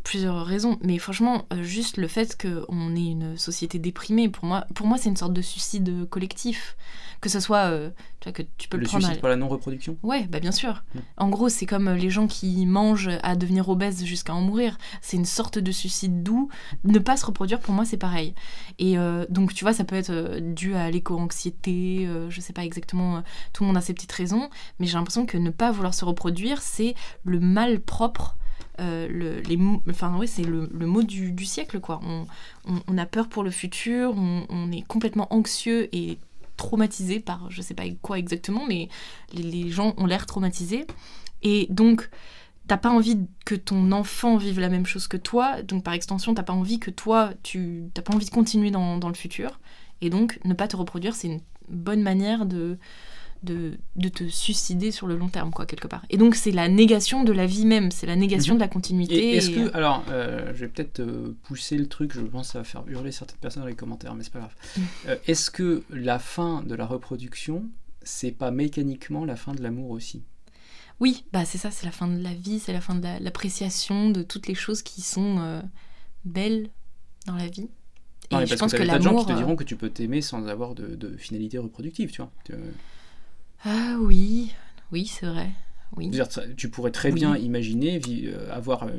plusieurs raisons. Mais franchement, euh, juste le fait qu'on ait une société déprimée, pour moi, pour moi c'est une sorte de suicide collectif. Que ce soit, euh, tu vois, que tu peux le, le prendre à- suicide par la non-reproduction? Ouais, bah bien sûr. Mm. En gros, c'est comme les gens qui mangent à devenir obèses jusqu'à en mourir. C'est une sorte de suicide doux. Ne pas se reproduire, pour moi, c'est pareil. Et euh, donc, tu vois, ça peut être euh, dû à l'éco-anxiété, euh, je sais pas exactement, euh, tout le monde a ses petites raisons, mais j'ai l'impression que ne pas vouloir se reproduire, c'est le mal propre. Euh, le, les, enfin, ouais, c'est le, mot du, siècle, quoi. On, on- on a peur pour le futur, on, on est complètement anxieux et traumatisé par je sais pas quoi exactement, mais les, les gens ont l'air traumatisés. Et donc, t'as pas envie que ton enfant vive la même chose que toi, donc par extension, t'as pas envie que toi, tu t'as pas envie de continuer dans, dans le futur. Et donc, ne pas te reproduire, c'est une bonne manière de, de, de te suicider sur le long terme, quoi, quelque part. Et donc, c'est la négation de la vie même, c'est la négation Mhm. de la continuité. Est-ce et- que, alors, euh, je vais peut-être euh, pousser le truc, je pense que ça va faire hurler certaines personnes dans les commentaires, mais c'est pas grave. Mm. Euh, est-ce que la fin de la reproduction, c'est pas mécaniquement la fin de l'amour aussi? Oui, bah c'est ça, c'est la fin de la vie, c'est la fin de la- l'appréciation de toutes les choses qui sont euh, belles dans la vie. Non, Et je parce pense que que t'as des tas de gens qui te euh, diront que tu peux t'aimer sans avoir de, de finalité reproductive, tu vois. Ah oui, oui, c'est vrai. Oui. Tu pourrais très Oui. bien imaginer euh, avoir euh,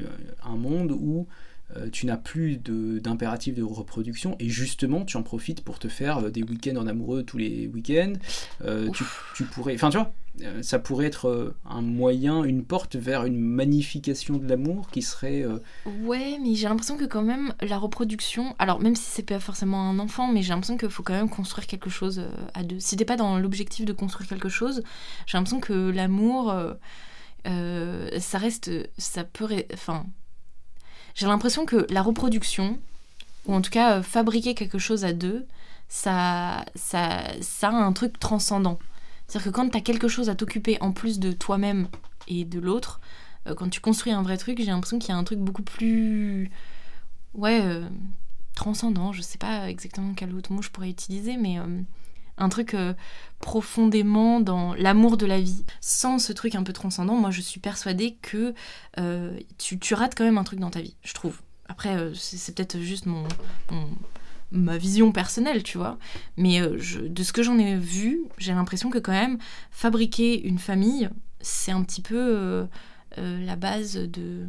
un monde où euh, tu n'as plus d'impératif de, reproduction et justement tu en profites pour te faire euh, des week-ends en amoureux tous les week-ends. Euh, tu, tu pourrais, enfin tu vois, ça pourrait être un moyen, une porte vers une magnification de l'amour qui serait. euh, Ouais, mais j'ai l'impression que quand même la reproduction, alors même si c'est pas forcément un enfant, mais j'ai l'impression qu'il faut quand même construire quelque chose à deux. Si t'es pas dans l'objectif de construire quelque chose, j'ai l'impression que l'amour, ça reste, ça peut, enfin, j'ai l'impression que la reproduction, ou en tout cas euh, fabriquer quelque chose à deux, ça, ça, ça a un truc transcendant. C'est-à-dire que quand t'as quelque chose à t'occuper en plus de toi-même et de l'autre, euh, quand tu construis un vrai truc, j'ai l'impression qu'il y a un truc beaucoup plus. Ouais, euh, transcendant. Je sais pas exactement quel autre mot je pourrais utiliser, mais un truc euh, profondément dans l'amour de la vie. Sans ce truc un peu transcendant, moi je suis persuadée que euh, tu, rates quand même un truc dans ta vie, je trouve. Après, euh, c'est peut-être juste mon, ma vision personnelle, tu vois. Mais de ce que j'en ai vu, j'ai l'impression que quand même, fabriquer une famille, c'est un petit peu la base de,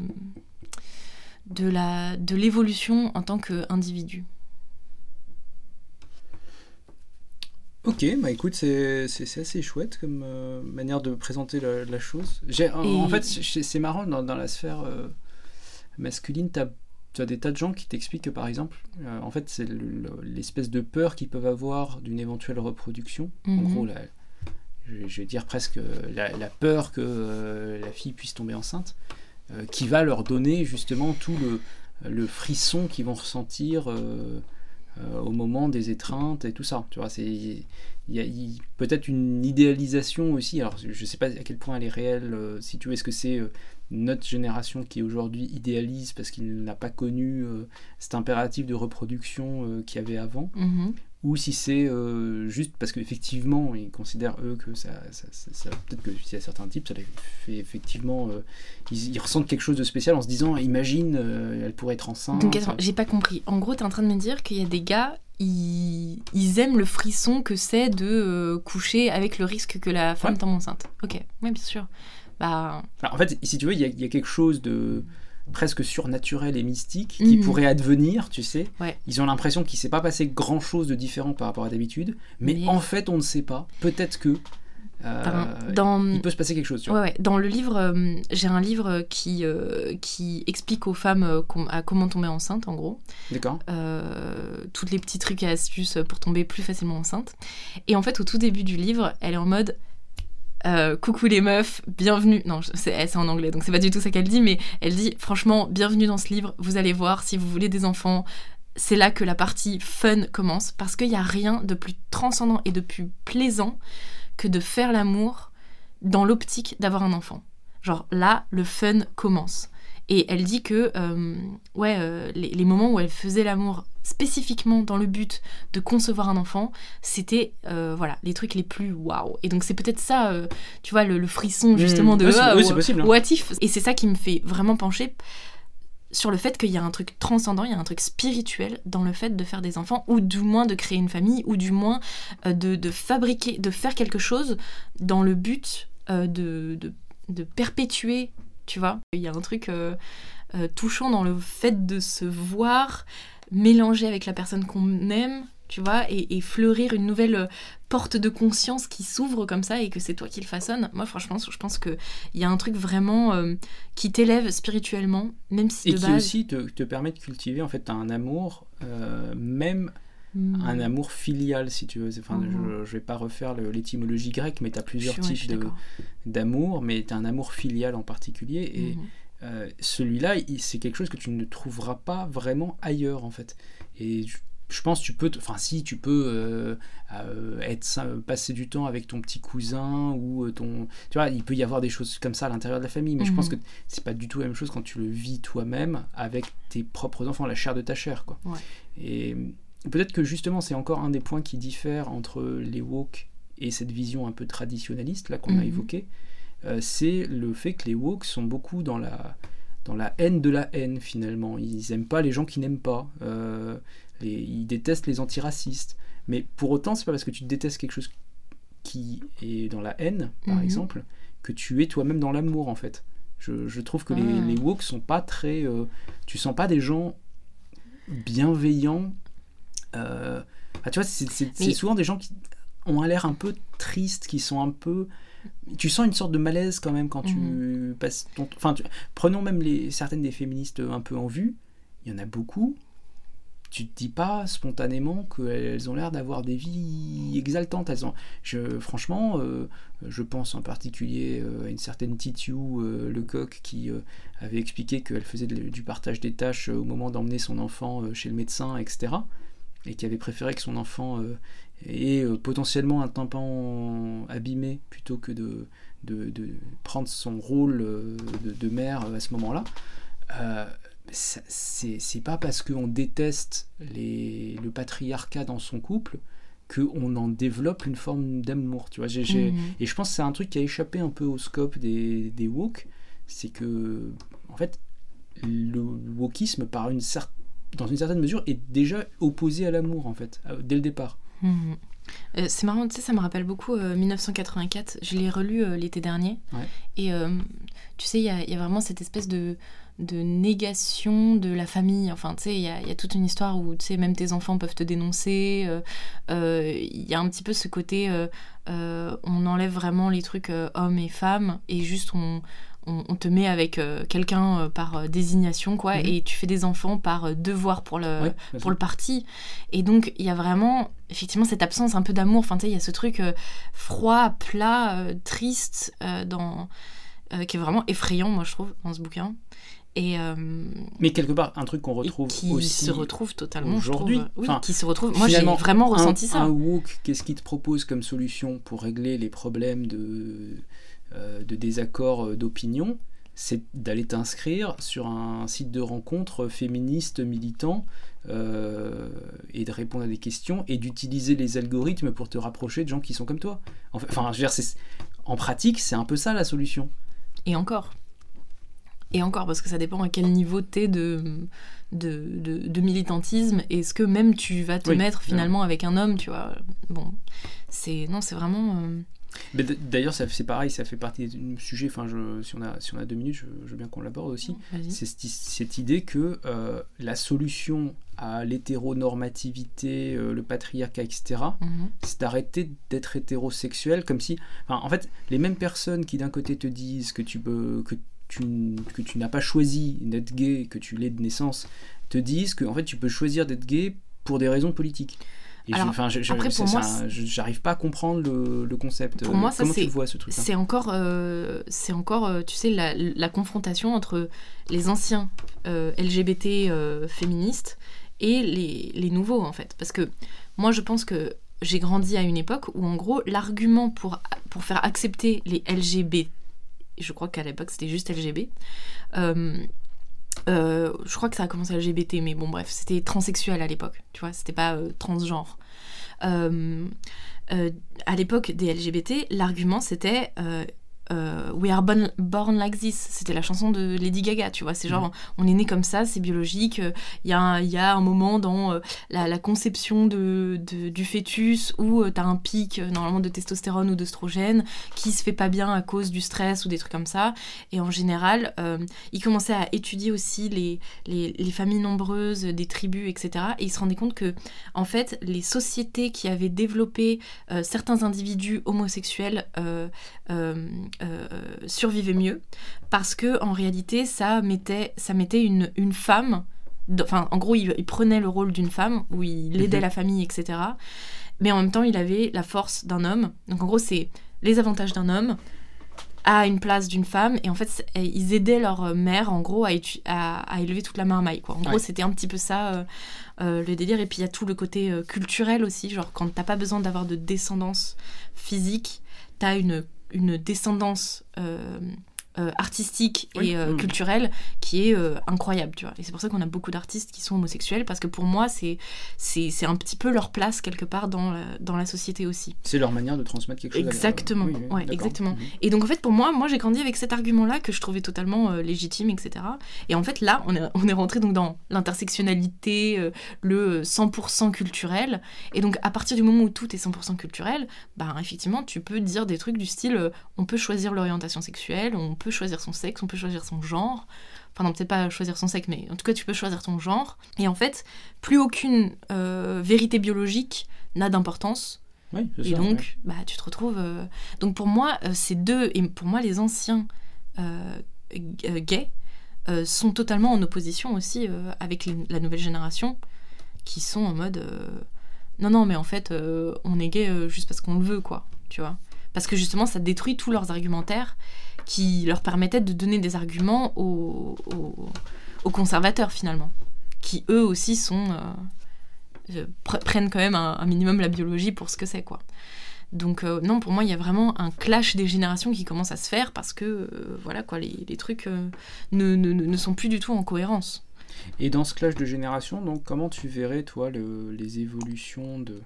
de la de l'évolution en tant qu'individu. Ok, bah écoute, c'est assez chouette comme euh, manière de présenter la, la chose. J'ai- En, fait, c'est marrant, dans, dans la sphère euh, masculine, tu as, des tas de gens qui t'expliquent que, par exemple, euh, en fait, c'est le- le- l'espèce de peur qu'ils peuvent avoir d'une éventuelle reproduction. En Mhm. gros, la- je, je vais dire presque la, la peur que la fille puisse tomber enceinte, qui va leur donner justement tout le, le frisson qu'ils vont ressentir euh, au moment des étreintes et tout ça. Tu vois, c'est il y a peut-être une idéalisation aussi. Alors, je sais pas à quel point elle est réelle. euh, si tu est-ce que c'est euh, notre génération qui aujourd'hui idéalise parce qu'il n'a pas connu cet impératif de reproduction qu'il y avait avant? Mhm. Ou si c'est euh, juste parce qu'effectivement ils considèrent eux que ça, ça- ça- ça- peut-être que s'il y a certains types ça les fait effectivement euh, ils, ils ressentent quelque chose de spécial en se disant imagine euh, elle pourrait être enceinte Donc attends, j'ai pas compris. En gros, t'es en train de me dire qu'il y a des gars, ils, ils aiment le frisson que c'est de coucher avec le risque que la femme Ouais. tombe enceinte. Ok, oui, bien sûr. Bah, Enfin, en fait si tu veux il y, a- il y a quelque chose de presque surnaturel et mystique qui Mhm. pourrait advenir tu sais Ouais. ils ont l'impression qu'il s'est pas passé grand chose de différent par rapport à d'habitude mais, Mais- en fait on ne sait pas peut-être que euh, dans- dans, il peut se passer quelque chose tu vois Ouais, ouais. Dans le livre, euh, j'ai un livre qui, euh, qui explique aux femmes euh, com- à comment tomber enceinte, en gros. d'accord Euh, toutes les petits trucs et astuces pour tomber plus facilement enceinte. Et en fait, au tout début du livre, elle est en mode euh, coucou les meufs, bienvenue. Non, c'est en anglais, donc c'est pas du tout ça qu'elle dit, mais elle dit franchement, bienvenue dans ce livre. Vous allez voir, si vous voulez des enfants, c'est là que la partie fun commence, parce qu'il n'y a rien de plus transcendant et de plus plaisant que de faire l'amour dans l'optique d'avoir un enfant. Genre là, le fun commence. Et elle dit que euh, ouais, euh, les, moments où elle faisait l'amour spécifiquement dans le but de concevoir un enfant, c'était euh, voilà les trucs les plus waouh. Et donc c'est peut-être ça, tu vois, le, frisson mmh. justement de oui, c'est possible, hein. Et c'est ça qui me fait vraiment pencher sur le fait qu'il y a un truc transcendant, il y a un truc spirituel dans le fait de faire des enfants, ou du moins de créer une famille, ou du moins de, fabriquer, de faire quelque chose dans le but de, de perpétuer tu vois. Il y a un truc euh, euh, touchant dans le fait de se voir mélanger avec la personne qu'on aime, tu vois, et, fleurir une nouvelle euh, porte de conscience qui s'ouvre comme ça et que c'est toi qui le façonne. Moi, franchement, je pense qu'il y a un truc vraiment qui t'élève spirituellement, même si et de qui aussi te, permet de cultiver en fait un amour, même hmm. un amour filial, si tu veux. Enfin, je, ne hmm. vais pas refaire l'étymologie grecque, mais tu as plusieurs types d'amour, mais tu as un amour filial en particulier. Et hmm. euh, celui-là, c'est quelque chose que tu ne trouveras pas vraiment ailleurs, en fait. Et je, pense tu peux, enfin si tu peux euh, euh, être passer du temps avec ton petit cousin ou ton, tu vois, il peut y avoir des choses comme ça à l'intérieur de la famille, mais je pense que c'est pas du tout la même chose quand tu le vis toi-même avec tes propres enfants, la chair de ta chair, quoi. Et peut-être que justement c'est encore un des points qui diffère entre les woke et cette vision un peu traditionnaliste là qu'on a mhm. évoquée, euh, c'est le fait que les woke sont beaucoup dans la dans la haine de la haine finalement. Ils aiment pas les gens qui n'aiment pas. Euh, ils détestent les antiracistes. Mais pour autant, c'est pas parce que tu détestes quelque chose qui est dans la haine, par mhm. exemple, que tu es toi-même dans l'amour en fait. Je, trouve que les, ah. les woke sont pas très. Euh, tu sens pas des gens bienveillants euh, ah, tu vois, c'est souvent des gens qui ont l'air un peu tristes, qui sont un peu. Tu sens une sorte de malaise quand même quand tu mhm. passes ton. Enfin, prenons même les, certaines des féministes un peu en vue. Il y en a beaucoup. Tu te dis pas spontanément qu'elles ont l'air d'avoir des vies exaltantes. Elles ont, je, franchement, euh, je pense en particulier euh, à une certaine Titiou Lecoq qui avait expliqué qu'elle faisait du partage des tâches au moment d'emmener son enfant chez le médecin, etc et qui avait préféré que son enfant euh, ait euh, potentiellement un tympan abîmé plutôt que de, de, prendre son rôle euh, de, mère à ce moment-là. c'est pas parce qu'on déteste les, le patriarcat dans son couple qu'on en développe une forme d'amour. Tu vois, mhm. Et je pense que c'est un truc qui a échappé un peu au scope des, des woke, c'est que, en fait, le wokisme, par une certaine dans une certaine mesure, est déjà opposé à l'amour, en fait, dès le départ. Mhm. Euh, c'est marrant, tu sais, ça me rappelle beaucoup 1984. Euh, Je l'ai relu euh, l'été dernier. Et tu sais, il y, y, a vraiment cette espèce de, de négation de la famille. Enfin, tu sais, il y, y a, toute une histoire où, tu sais, même tes enfants peuvent te dénoncer. Il y a un petit peu ce côté, on enlève vraiment les trucs hommes et femmes et juste on, on, te met avec euh, quelqu'un euh, par euh, désignation, quoi, mhm. et tu fais des enfants par devoir pour le, pour le parti. Et donc, il y a vraiment, effectivement, cette absence un peu d'amour. Enfin, tu sais, il y a ce truc froid, plat, triste, dans, qui est vraiment effrayant, moi, je trouve, dans ce bouquin. Et, mais quelque part, un truc qu'on retrouve qui aussi se retrouve totalement aujourd'hui. Oui, qui se retrouve. Moi, j'ai vraiment ressenti ça. Un woke, qu'est-ce qu'il te propose comme solution pour régler les problèmes de de désaccord euh, d'opinion, c'est d'aller t'inscrire sur un site de rencontre féministe militant euh, et de répondre à des questions et d'utiliser les algorithmes pour te rapprocher de gens qui sont comme toi. Enfin, je veux dire, en pratique, c'est un peu ça la solution. Et encore. Et encore, parce que ça dépend à quel niveau t'es de, de, de, militantisme. Est-ce que même tu vas te mettre finalement avec un homme, tu vois Bon, c'est non, c'est vraiment. D'ailleurs, c'est pareil, ça fait partie du sujet. Enfin, je, si, on a, si on a deux minutes, je, veux bien qu'on l'aborde aussi. C'est cette, idée que euh, la solution à l'hétéronormativité, euh, le patriarcat, etc., mhm. c'est d'arrêter d'être hétérosexuel, comme si. Enfin, en fait, les mêmes personnes qui d'un côté te disent que tu peux. Que tu, que tu n'as pas choisi d'être gay, que tu l'es de naissance, te disent que en fait tu peux choisir d'être gay pour des raisons politiques. Et Alors, je- après, pour moi, je- j'arrive pas à comprendre le, le concept. Pour Euh, moi, ça, Comment tu le vois ce truc C'est encore, euh, c'est encore, euh, tu sais, la, la confrontation entre les anciens euh, LGBT euh, féministes et les, les nouveaux, en fait. Parce que moi, je pense que j'ai grandi à une époque où, en gros, l'argument pour, pour faire accepter les LGBT, je crois qu'à l'époque, c'était juste LGB, euh, je crois que ça a commencé à LGBT, mais bon, bref, c'était transsexuel à l'époque, tu vois, c'était pas euh, transgenre. Euh, à l'époque des LGBT, l'argument c'était euh, euh, We are born, born like this. C'était la chanson de Lady Gaga, tu vois. C'est genre, on est né comme ça, c'est biologique. Il y, a un- il y a un moment dans euh, la, la conception de, de- du fœtus où tu as un pic, euh, normalement, de testostérone ou d'œstrogène qui se fait pas bien à cause du stress ou des trucs comme ça. Et en général, euh, il commençait à étudier aussi les, les, les familles nombreuses, des tribus, etc. Et il se rendait compte que, en fait, les sociétés qui avaient développé euh, certains individus homosexuels euh, survivaient mieux parce que en réalité ça mettait ça mettait une, une femme enfin en gros il, il prenait le rôle d'une femme où il aidait Mhm. la famille etc mais en même temps il avait la force d'un homme. Donc en gros c'est les avantages d'un homme à une place d'une femme. Et en fait ils aidaient leur mère en gros à, étu- à, à élever toute la marmaille quoi. En gros c'était un petit peu ça euh, euh, le délire. Et puis il y a tout le côté euh, culturel aussi genre quand t'as pas besoin d'avoir de descendance physique t'as une, une descendance euh, euh, artistique Oui. et euh, Mhm. culturelle qui est euh, incroyable, tu vois. Et c'est pour ça qu'on a beaucoup d'artistes qui sont homosexuels, parce que pour moi, c'est c'est c'est un petit peu leur place quelque part dans la, dans la société aussi. C'est leur manière de transmettre quelque chose. à la- Exactement, Oui, oui, ouais, exactement. Mhm. Et donc en fait, pour moi, moi j'ai grandi avec cet argument-là que je trouvais totalement euh, légitime, etc. Et en fait, là, on est, on est rentré donc dans l'intersectionnalité, le 100% culturel. Et donc à partir du moment où tout est 100% culturel, bah effectivement, tu peux dire des trucs du style, on peut choisir l'orientation sexuelle, on peut choisir son sexe, on peut choisir son genre. Enfin non, peut-être pas choisir son sexe, mais en tout cas, tu peux choisir ton genre. Et en fait, plus aucune euh, vérité biologique n'a d'importance. Oui, Et ça, donc, ouais. bah, tu te retrouves. euh, Donc, pour moi, euh, ces deux, et pour moi, les anciens gays sont totalement en opposition aussi avec les- la nouvelle génération qui sont en mode. non, non, mais en fait, on est gay juste parce qu'on le veut, quoi. Tu vois Parce que justement, ça détruit tous leurs argumentaires qui leur permettaient de donner des arguments aux, aux- conservateurs, finalement. Qui eux aussi sont. euh, euh, pre- prennent quand même un, minimum la biologie pour ce que c'est, quoi. Donc euh, non, pour moi, il y a vraiment un clash des générations qui commence à se faire parce que, voilà, quoi, les, les trucs ne, ne- ne sont plus du tout en cohérence. Et dans ce clash de génération, donc comment tu verrais toi le- les évolutions de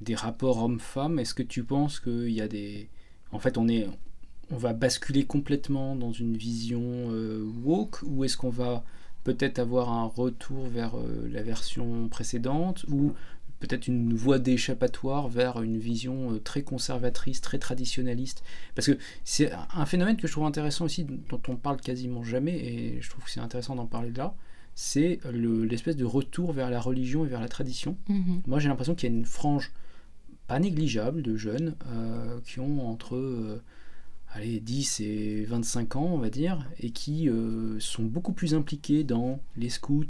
des rapports hommes-femmes? Est-ce que tu penses qu'il y a des en fait on est on va basculer complètement dans une vision euh, woke ou est-ce qu'on va peut-être avoir un retour vers euh, la version précédente ou peut-être une voie d'échappatoire vers une vision euh, très conservatrice, très traditionnaliste? Parce que c'est un phénomène que je trouve intéressant aussi, dont on parle quasiment jamais, et je trouve que c'est intéressant d'en parler là, c'est le- l'espèce de retour vers la religion et vers la tradition. Mhm. Moi j'ai l'impression qu'il y a une frange pas négligeable de jeunes euh, qui ont entre euh, allez, 10 et 25 ans, on va dire, et qui euh, sont beaucoup plus impliqués dans les scouts,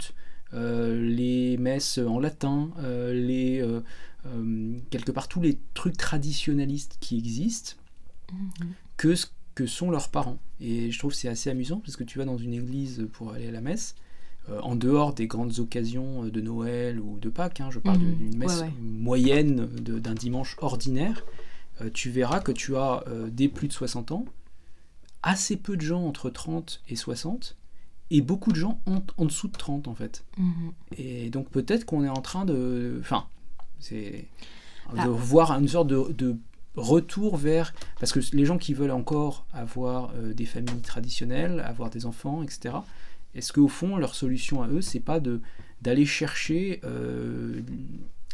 euh, les messes en latin, euh, les, quelque part tous les trucs traditionnalistes qui existent, Mhm. que ce que sont leurs parents. Et je trouve que c'est assez amusant parce que tu vas dans une église pour aller à la messe, en dehors des grandes occasions de Noël ou de Pâques, hein, je parle Mhm. d'une messe Ouais, ouais. moyenne d'un dimanche ordinaire, tu verras que tu as euh, des plus de 60 ans, assez peu de gens entre 30 et 60, et beaucoup de gens en, en dessous de 30 en fait. Mhm. Et donc peut-être qu'on est en train de... Enfin, c'est... Bah. De voir une sorte de, de retour vers... Parce que les gens qui veulent encore avoir euh, des familles traditionnelles, avoir des enfants, etc., est-ce qu'au fond, leur solution à eux, c'est pas de d'aller chercher euh,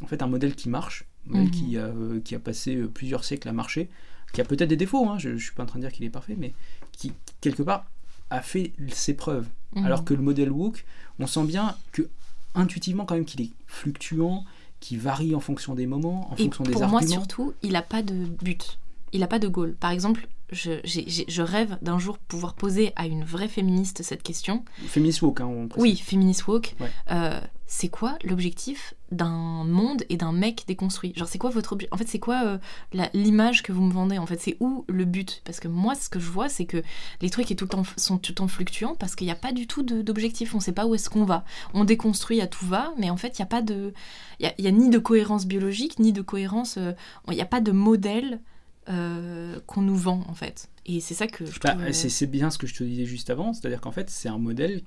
en fait un modèle qui marche, Mhm. qui, a, euh, qui a passé euh, plusieurs siècles à marcher, qui a peut-être des défauts, hein, je, je suis pas en train de dire qu'il est parfait, mais qui, quelque part, a fait ses preuves. Mhm. Alors que le modèle woke, on sent bien que intuitivement quand même qu'il est fluctuant, qui varie en fonction des moments, en Et fonction des pour arguments. moi, surtout, il n'a pas de but. Il n'a pas de goal. Par exemple, je, rêve d'un jour pouvoir poser à une vraie féministe cette question. Féministe woke, hein, on précise. Oui, féministe woke. Ouais. Euh, c'est quoi l'objectif d'un monde et d'un mec déconstruit? Genre, c'est quoi votre objectif En fait, c'est quoi euh, l'image que vous me vendez En fait, c'est où le but? Parce que moi, ce que je vois, c'est que les trucs est tout le temps, sont tout le temps fluctuants parce qu'il n'y a pas du tout d'objectif. On ne sait pas où est-ce qu'on va. On déconstruit à tout va, mais en fait, il n'y a pas de. Il y a, il y a ni de cohérence biologique, ni de cohérence. euh, Il n'y a pas de modèle euh, qu'on nous vend, en fait. Et c'est ça que je Bah, trouve. euh, c'est bien ce que je te disais juste avant, c'est-à-dire qu'en fait, c'est un modèle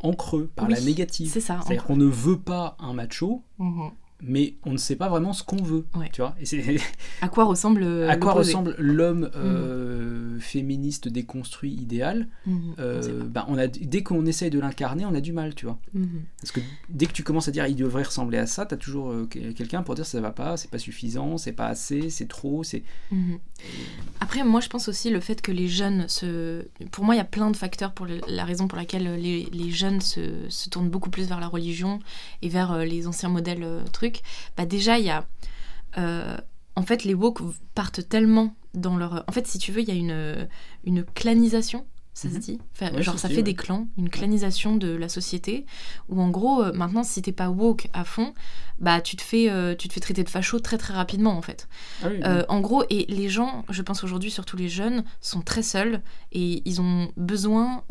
en creux, par Oui, la négative. C'est ça. C'est-à-dire qu'on ne veut pas un macho, Mhm. Mais on ne sait pas vraiment ce qu'on veut. Ouais. Tu vois Et *laughs* À quoi ressemble à quoi ressemble l'homme euh, féministe déconstruit idéal Mhm. euh, On bah, a, Dès qu'on essaye de l'incarner, on a du mal, tu vois. Mhm. Parce que dès que tu commences à dire il devrait ressembler à ça, t'as toujours euh, que- quelqu'un pour dire ça va pas, c'est pas suffisant, c'est pas assez, c'est trop, c'est. Mhm. Après, moi, je pense aussi le fait que les jeunes se. Pour moi, il y a plein de facteurs pour le- la raison pour laquelle les, les jeunes se, se tournent beaucoup plus vers la religion et vers les anciens modèles euh, Bah, déjà, il y a. euh, en fait, les woke partent tellement dans leur. En fait, si tu veux, il y a une, une clanisation. Ça se Mhm. dit Enfin, Ouais, Genre, ça fait dit, des clans, une clanisation de la société, où en gros, euh, maintenant, si t'es pas woke à fond, bah, tu te fais, euh, tu te fais traiter de facho très très rapidement, en fait. Ah oui, Euh, en gros, et les gens, je pense aujourd'hui, surtout les jeunes, sont très seuls et ils ont besoin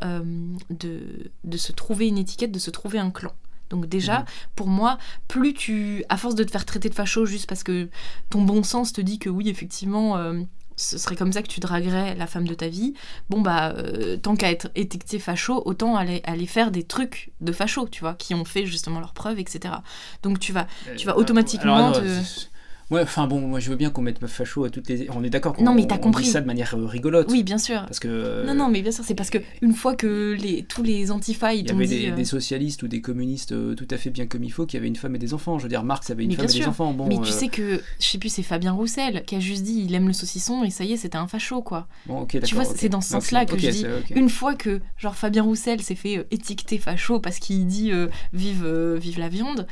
de, de se trouver une étiquette, de se trouver un clan. Donc déjà, Mhm. pour moi, plus tu, à force de te faire traiter de facho juste parce que ton bon sens te dit que oui, effectivement, euh, ce serait comme ça que tu draguerais la femme de ta vie, bon bah, euh, tant qu'à être étiqueté facho, autant aller, aller faire des trucs de facho, tu vois, qui ont fait justement leurs preuves, etc. Donc tu vas... tu vas Euh, automatiquement alors, te- Ouais, enfin bon, moi je veux bien qu'on mette facho à toutes les. On est d'accord qu'on Non, mais t'as on compris. dit ça de manière euh, rigolote. Oui, bien sûr. Parce que. Non, non, mais bien sûr, c'est parce que une fois que les, tous les antifas, ils Il y avait dit... des, euh, des socialistes ou des communistes euh, tout à fait bien comme il faut qui avaient une femme et des enfants. Je veux dire, Marx avait une Mais femme et des enfants. Bon, mais tu sais que, je sais plus, c'est Fabien Roussel qui a juste dit il aime le saucisson et ça y est, c'était un facho, quoi. bon, ok, d'accord, vois, ok. c'est dans ce sens-là que ok, je dis. Une fois que, genre, Fabien Roussel s'est fait étiqueter facho parce qu'il dit euh, vive, vive la viande,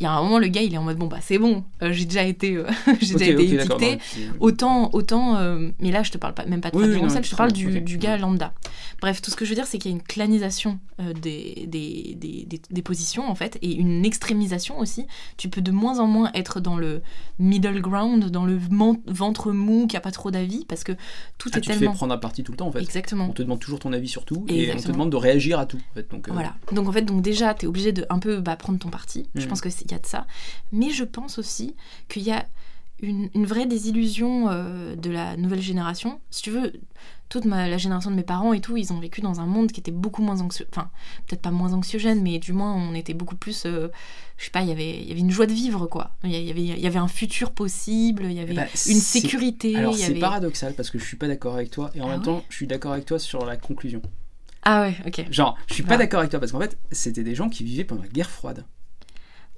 il y a un moment, le gars, il est en mode bon, bah c'est bon, euh, j'ai déjà été, euh, *laughs* j'ai déjà été d'accord, étiqueté. non, c'est- Autant, autant, euh, mais là je te parle pas, même pas de Oui, non, je te parle du, du gars lambda. Bref, tout ce que je veux dire, c'est qu'il y a une clanisation euh, des, des, des, des- des positions en fait, et une extrémisation aussi. Tu peux de moins en moins être dans le middle ground, dans le ventre mou qui a pas trop d'avis, parce que tout Ah, est tu te fais tellement. prendre à partie tout le temps en fait. Exactement. On te demande toujours ton avis sur tout et on te demande de réagir à tout. En fait. Donc, Voilà. Donc en fait, donc déjà, tu es obligé de un peu bah, prendre ton parti. Je Mhm. pense qu'il y a de ça. Mais je pense aussi qu'il y a une, une vraie désillusion euh, de la nouvelle génération. Si tu veux, toute ma, la génération de mes parents et tout, ils ont vécu dans un monde qui était beaucoup moins anxieux. Enfin, peut-être pas moins anxiogène, mais du moins, on était beaucoup plus. euh, je sais pas, il y avait- il y avait une joie de vivre, quoi. Il y avait, il y avait un futur possible, il y avait bah, une c'est- sécurité. Alors c'est avait... paradoxal parce que je suis pas d'accord avec toi et en Ah même ouais temps je suis d'accord avec toi sur la conclusion. Ah ouais, ok. Genre je suis pas Ah. d'accord avec toi parce qu'en fait c'était des gens qui vivaient pendant la guerre froide.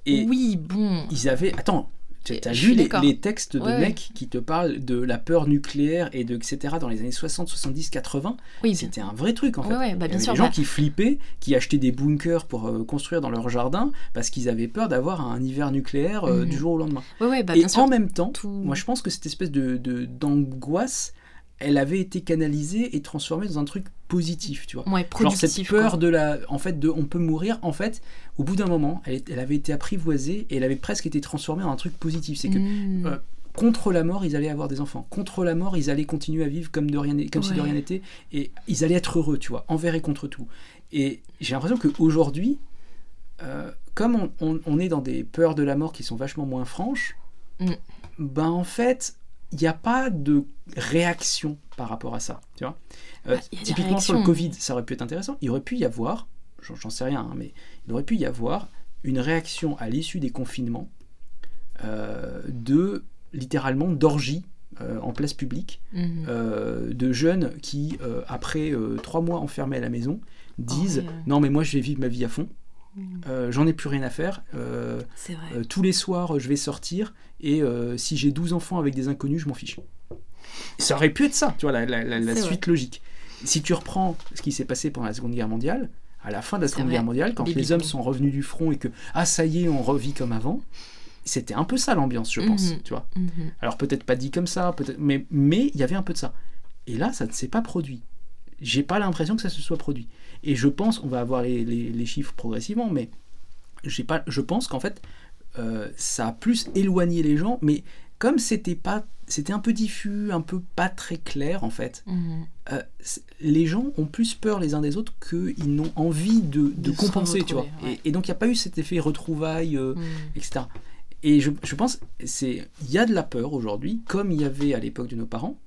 Et Oui, bon. ils avaient... Attends, tu as Je vu les, les textes de Ouais, ouais. mecs qui te parlent de la peur nucléaire et de etc. dans les années 60, 70, 80 Oui, C'était un vrai truc en fait. ouais, bah, Il y bien avait sûr. des gens bah, qui flippaient, qui achetaient des bunkers pour euh, construire dans leur jardin parce qu'ils avaient peur d'avoir un hiver nucléaire euh, Mhm. du jour au lendemain. bah, et bien sûr. en même temps, tout- moi je pense que cette espèce de- d'angoisse, elle avait été canalisée et transformée dans un truc positif, tu vois. Ouais, Genre cette peur quoi. de la, en fait, de on peut mourir. En fait, au bout d'un moment, elle, avait été apprivoisée et elle avait presque été transformée en un truc positif. C'est que Mm. euh, contre la mort, ils allaient avoir des enfants. Contre la mort, ils allaient continuer à vivre comme, de rien, comme si de rien n'était. Et ils allaient être heureux, tu vois, envers et contre tout. Et j'ai l'impression qu'aujourd'hui, euh, comme on, on- on est dans des peurs de la mort qui sont vachement moins franches, Mm. ben en fait, il n'y a pas de réaction par rapport à ça, tu vois. Euh, Bah, typiquement sur le. Covid, ça aurait pu être intéressant. Il aurait pu y avoir, j'en sais rien, hein, mais il aurait pu y avoir une réaction à l'issue des confinements euh, de littéralement d'orgie euh, en place publique, Mhm. euh, de jeunes qui, euh, après trois mois enfermés à la maison, disent Oh, non mais moi je vais vivre ma vie à fond, Mhm. j'en ai plus rien à faire, tous les soirs je vais sortir et euh, si j'ai 12 enfants avec des inconnus je m'en fiche. Ça aurait pu être ça, tu vois, la, la- la- la C'est suite logique. Si tu reprends ce qui s'est passé pendant la Seconde Guerre mondiale, à la fin de la Seconde. Guerre mondiale, quand les hommes sont revenus du front et que ah ça y est on revit comme avant, c'était un peu ça l'ambiance je pense, Mhm. tu vois. Mhm. Alors peut-être pas dit comme ça, peut-être, mais mais il y avait un peu de ça. Et là, ça ne s'est pas produit. J'ai pas l'impression que ça se soit produit. Et je pense, on va avoir les, les- les chiffres progressivement, mais j'ai pas, je pense qu'en fait, euh, ça a plus éloigné les gens, mais comme c'était pas, c'était un peu diffus, un peu pas très clair en fait. Mhm. euh, les gens ont plus peur les uns des autres qu'ils n'ont envie de, de De se compenser, tu vois. ouais. Et, et donc il n'y a pas eu cet effet retrouvailles, euh, Mhm. etc. Et je, je pense, c'est, il y a de la peur aujourd'hui, comme il y avait à l'époque de nos parents,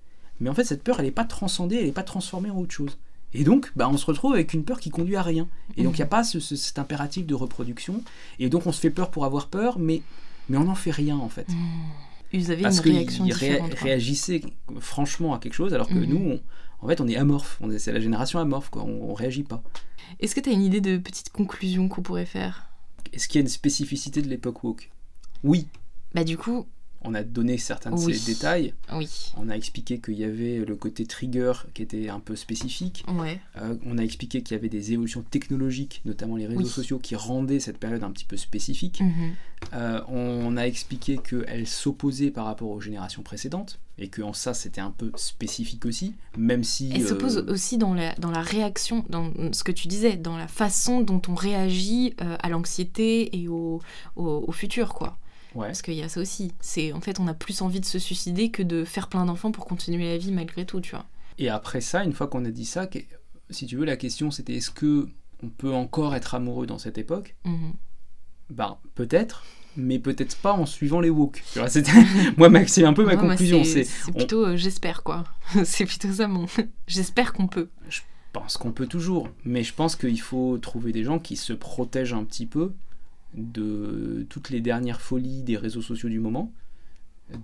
mais en fait cette peur, elle n'est pas transcendée, elle n'est pas transformée en autre chose. Et donc, bah, on se retrouve avec une peur qui conduit à rien. Et donc, il n'y a pas ce- ce- cet impératif de reproduction. Et donc, on se fait peur pour avoir peur, mais, mais on n'en fait rien, en fait. Ils avaient Parce une réaction ré- franchement à quelque chose, alors que Mhm. nous, on- en fait, on est amorphe. C'est la génération amorphe, quoi. On, on réagit pas. Est-ce que tu as une idée de petite conclusion qu'on pourrait faire? Est-ce qu'il y a une spécificité de l'époque woke? Oui. Bah du coup, On a donné certains de Oui. ces détails. oui. On a expliqué qu'il y avait le côté trigger qui était un peu spécifique. Ouais. Euh, on a expliqué qu'il y avait des évolutions technologiques, notamment les réseaux Oui. sociaux, qui rendaient cette période un petit peu spécifique. Mhm. Euh, on a expliqué qu'elle s'opposait par rapport aux générations précédentes et que en ça c'était un peu spécifique aussi, même si. Elle s'oppose euh, aussi dans la, dans la réaction, dans ce que tu disais, dans la façon dont on réagit euh, à l'anxiété et au, au, au futur, quoi. Ouais. Parce qu'il y a ça aussi. C'est en fait, on a plus envie de se suicider que de faire plein d'enfants pour continuer la vie malgré tout, tu vois. Et après ça, une fois qu'on a dit ça, si tu veux, la question c'était est-ce que on peut encore être amoureux dans cette époque? Mhm. Ben peut-être, mais peut-être pas en suivant les woke. *laughs* Moi, c'est un peu ma Ouais, conclusion. c'est plutôt euh, j'espère, quoi. *laughs* c'est plutôt ça mon. *laughs* j'espère qu'on peut. Je pense qu'on peut toujours, mais je pense qu'il faut trouver des gens qui se protègent un petit peu de toutes les dernières folies des réseaux sociaux du moment,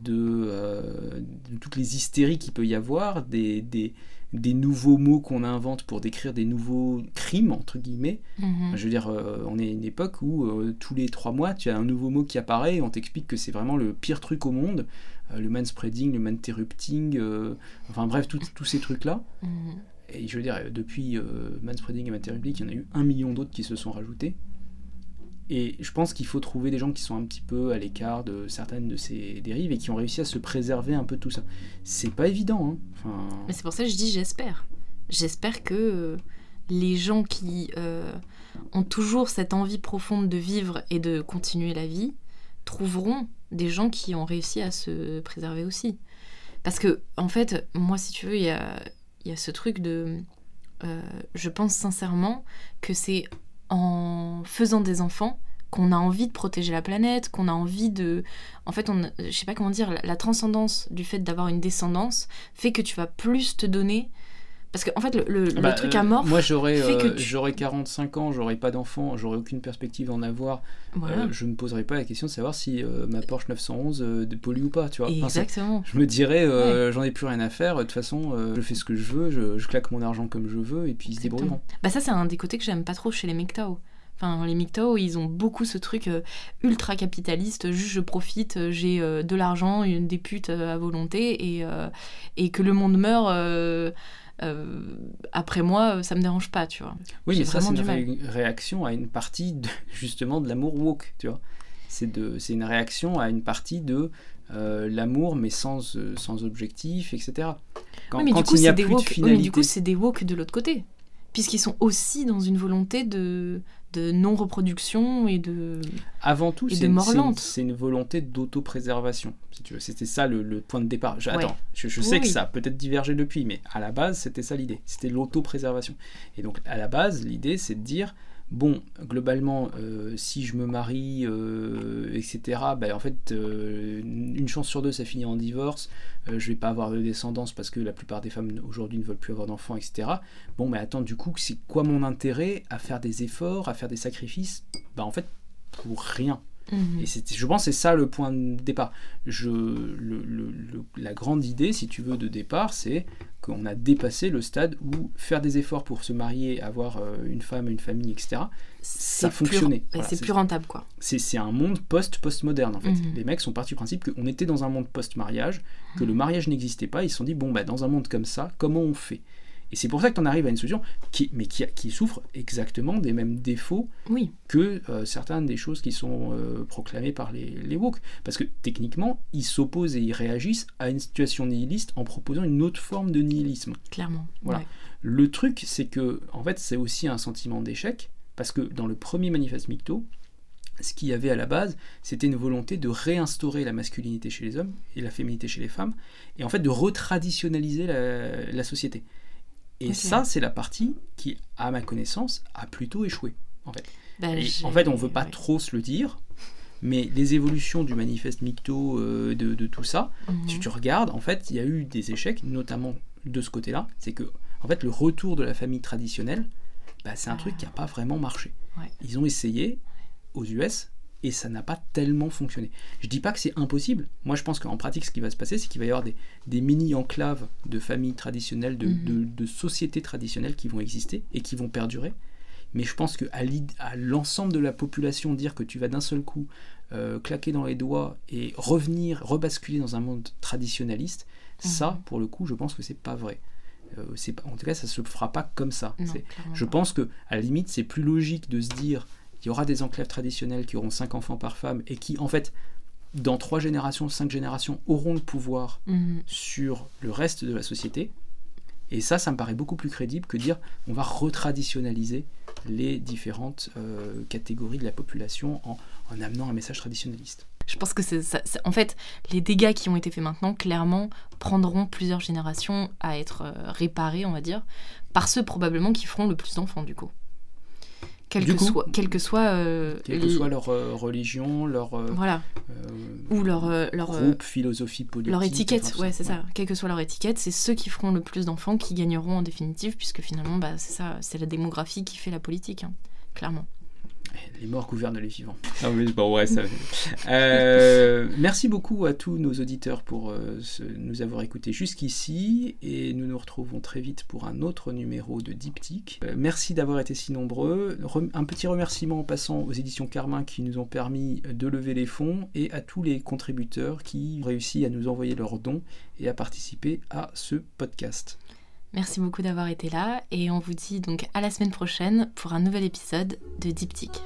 de, euh, de toutes les hystéries qu'il peut y avoir, des, des, des nouveaux mots qu'on invente pour décrire des nouveaux crimes, entre guillemets. Mhm. Je veux dire, euh, on est à une époque où euh, tous les trois mois, tu as un nouveau mot qui apparaît et on t'explique que c'est vraiment le pire truc au monde. Le manspreading, le manterrupting, enfin bref, tous ces trucs-là. Mhm. Et je veux dire, depuis Manspreading et Materpublic, il y en a eu un million d'autres qui se sont rajoutés. Et je pense qu'il faut trouver des gens qui sont un petit peu à l'écart de certaines de ces dérives et qui ont réussi à se préserver un peu de tout ça. C'est pas évident, hein. Mais c'est pour ça que je dis j'espère. J'espère que euh, les gens qui euh, ont toujours cette envie profonde de vivre et de continuer la vie trouveront des gens qui ont réussi à se préserver aussi. Parce que, en fait, moi, si tu veux, il y a, il y a ce truc de. euh, je pense sincèrement que c'est en faisant des enfants qu'on a envie de protéger la planète, qu'on a envie de... En fait, on, je sais pas comment dire, la, la transcendance du fait d'avoir une descendance fait que tu vas plus te donner... Parce qu'en en fait, le, le- le bah, truc euh, amorphe... Moi, j'aurais euh, tu- j'aurais 45 ans, j'aurais pas d'enfant, j'aurais aucune perspective d'en avoir. voilà. Euh, je me poserais pas la question de savoir si euh, ma Porsche 911 euh, pollue ou pas, tu vois. Enfin, Exactement. je me dirais, euh, j'en ai plus rien à faire, de toute façon, euh, je fais ce que je veux, je, je claque mon argent comme je veux, et puis ils se Exactement. débrouilleront. Bah ça, c'est un des côtés que j'aime pas trop chez les MGTOW. Enfin, les MGTOW, ils ont beaucoup ce truc euh, ultra capitaliste, juste je profite, euh, j'ai euh, de l'argent, une des putes euh, à volonté, et, euh, et que le monde meurt euh, euh, après moi, euh, ça me dérange pas, tu vois. Oui, mais ça, c'est une ré- réaction à une partie, de, *laughs* justement, de l'amour woke, tu vois. C'est une réaction à une partie de euh, l'amour, mais sans, euh, sans objectif, etc. Quand, Oui, mais quand du coup, il n'y a c'est des plus de oui, finalité... mais du coup, c'est des woke de l'autre côté. Puisqu'ils sont aussi dans une volonté de, de non-reproduction et de. Avant tout, et c'est de une, volonté d'autopréservation, si tu veux. C'était ça le, le point de départ. Je- Ouais. Attends, je, je Oui, sais que ça a peut-être divergé depuis, mais à la base, c'était ça l'idée. C'était l'autopréservation. Et donc, à la base, l'idée, c'est de dire, bon, globalement, euh, si je me marie, euh, etc., ben, en fait, euh, une chance sur deux, ça finit en divorce. Je vais pas avoir de descendance parce que la plupart des femmes aujourd'hui ne veulent plus avoir d'enfants, etc. Bon, mais attends, du coup, c'est quoi mon intérêt à faire des efforts, à faire des sacrifices? Bah, en fait, pour rien. Mhm. Et je pense que c'est ça le point de départ. Je, le- le- le- la grande idée, si tu veux, de départ, c'est qu'on a dépassé le stade où faire des efforts pour se marier, avoir euh, une femme, une famille, etc., C'est ça fonctionnait. Voilà, c'est plus rentable, quoi. c'est un monde post-postmoderne, en fait. Mhm. Les mecs sont partis du principe qu'on était dans un monde post-mariage, que le mariage n'existait pas. Ils se sont dit, bon, bah, dans un monde comme ça, comment on fait? Et c'est pour ça que tu en arrives à une solution qui, mais qui, qui souffre exactement des mêmes défauts Oui, que euh, certaines des choses qui sont euh, proclamées par les, les woke. Parce que techniquement, ils s'opposent et ils réagissent à une situation nihiliste en proposant une autre forme de nihilisme. clairement. Voilà. Ouais. Le truc, c'est que, en fait, c'est aussi un sentiment d'échec, parce que dans le premier manifeste Micto, ce qu'il y avait à la base, c'était une volonté de réinstaurer la masculinité chez les hommes et la féminité chez les femmes, et en fait de retraditionnaliser la, la société. Et ça, c'est la partie qui, à ma connaissance, a plutôt échoué. En fait, Bah, Et j'ai- en fait on veut pas ouais. trop se le dire, mais les évolutions du manifeste Micto, euh, de, de tout ça, Mhm. si tu regardes, en fait, il y a eu des échecs, notamment de ce côté-là. C'est que, en fait, le retour de la famille traditionnelle, bah, c'est un truc qui n'a pas vraiment marché. Ouais. Ils ont essayé aux US et ça n'a pas tellement fonctionné. Je dis pas que c'est impossible. Moi, je pense qu'en pratique, ce qui va se passer, c'est qu'il va y avoir des, des mini-enclaves de familles traditionnelles, de, Mhm. de- de sociétés traditionnelles qui vont exister et qui vont perdurer. Mais je pense qu'à à l'ensemble de la population, dire que tu vas d'un seul coup euh, claquer dans les doigts et revenir, rebasculer dans un monde traditionnaliste, ça, Mhm. pour le coup, je pense que c'est pas vrai. Euh, c'est en tout cas, ça se fera pas comme ça. Non, je pense que, à la limite, c'est plus logique de se dire il y aura des enclaves traditionnelles qui auront 5 enfants par femme et qui, en fait, dans 3 générations, 5 générations, auront le pouvoir Mhm. sur le reste de la société. Et ça, ça me paraît beaucoup plus crédible que dire on va retraditionnaliser les différentes euh, catégories de la population en, en amenant un message traditionnaliste. Je pense que c'est ça- c'est- en fait les dégâts qui ont été faits maintenant clairement prendront plusieurs générations à être euh, réparés, on va dire, par ceux probablement qui feront le plus d'enfants du coup. Quel Du que coup, soit, quel que soit, euh, Quelle que soit leur euh, religion, leur euh, voilà, euh, ou leur euh, leur euh, groupe, philosophie politique. leur étiquette, ouais, c'est ça. Quelle que soit leur étiquette, c'est ceux qui feront le plus d'enfants qui gagneront en définitive, puisque finalement, bah, c'est ça, c'est la démographie qui fait la politique, hein, clairement. Les morts gouvernent les vivants. Ah oui, bon, ouais, ça. *laughs* Euh, merci beaucoup à tous nos auditeurs pour euh, ce- nous avoir écoutés jusqu'ici et nous nous retrouvons très vite pour un autre numéro de Diptyque. Euh, merci d'avoir été si nombreux. Un petit remerciement en passant aux éditions Carmin qui nous ont permis de lever les fonds et à tous les contributeurs qui ont réussi à nous envoyer leurs dons et à participer à ce podcast. Merci beaucoup d'avoir été là, et on vous dit donc à la semaine prochaine pour un nouvel épisode de Diptyque.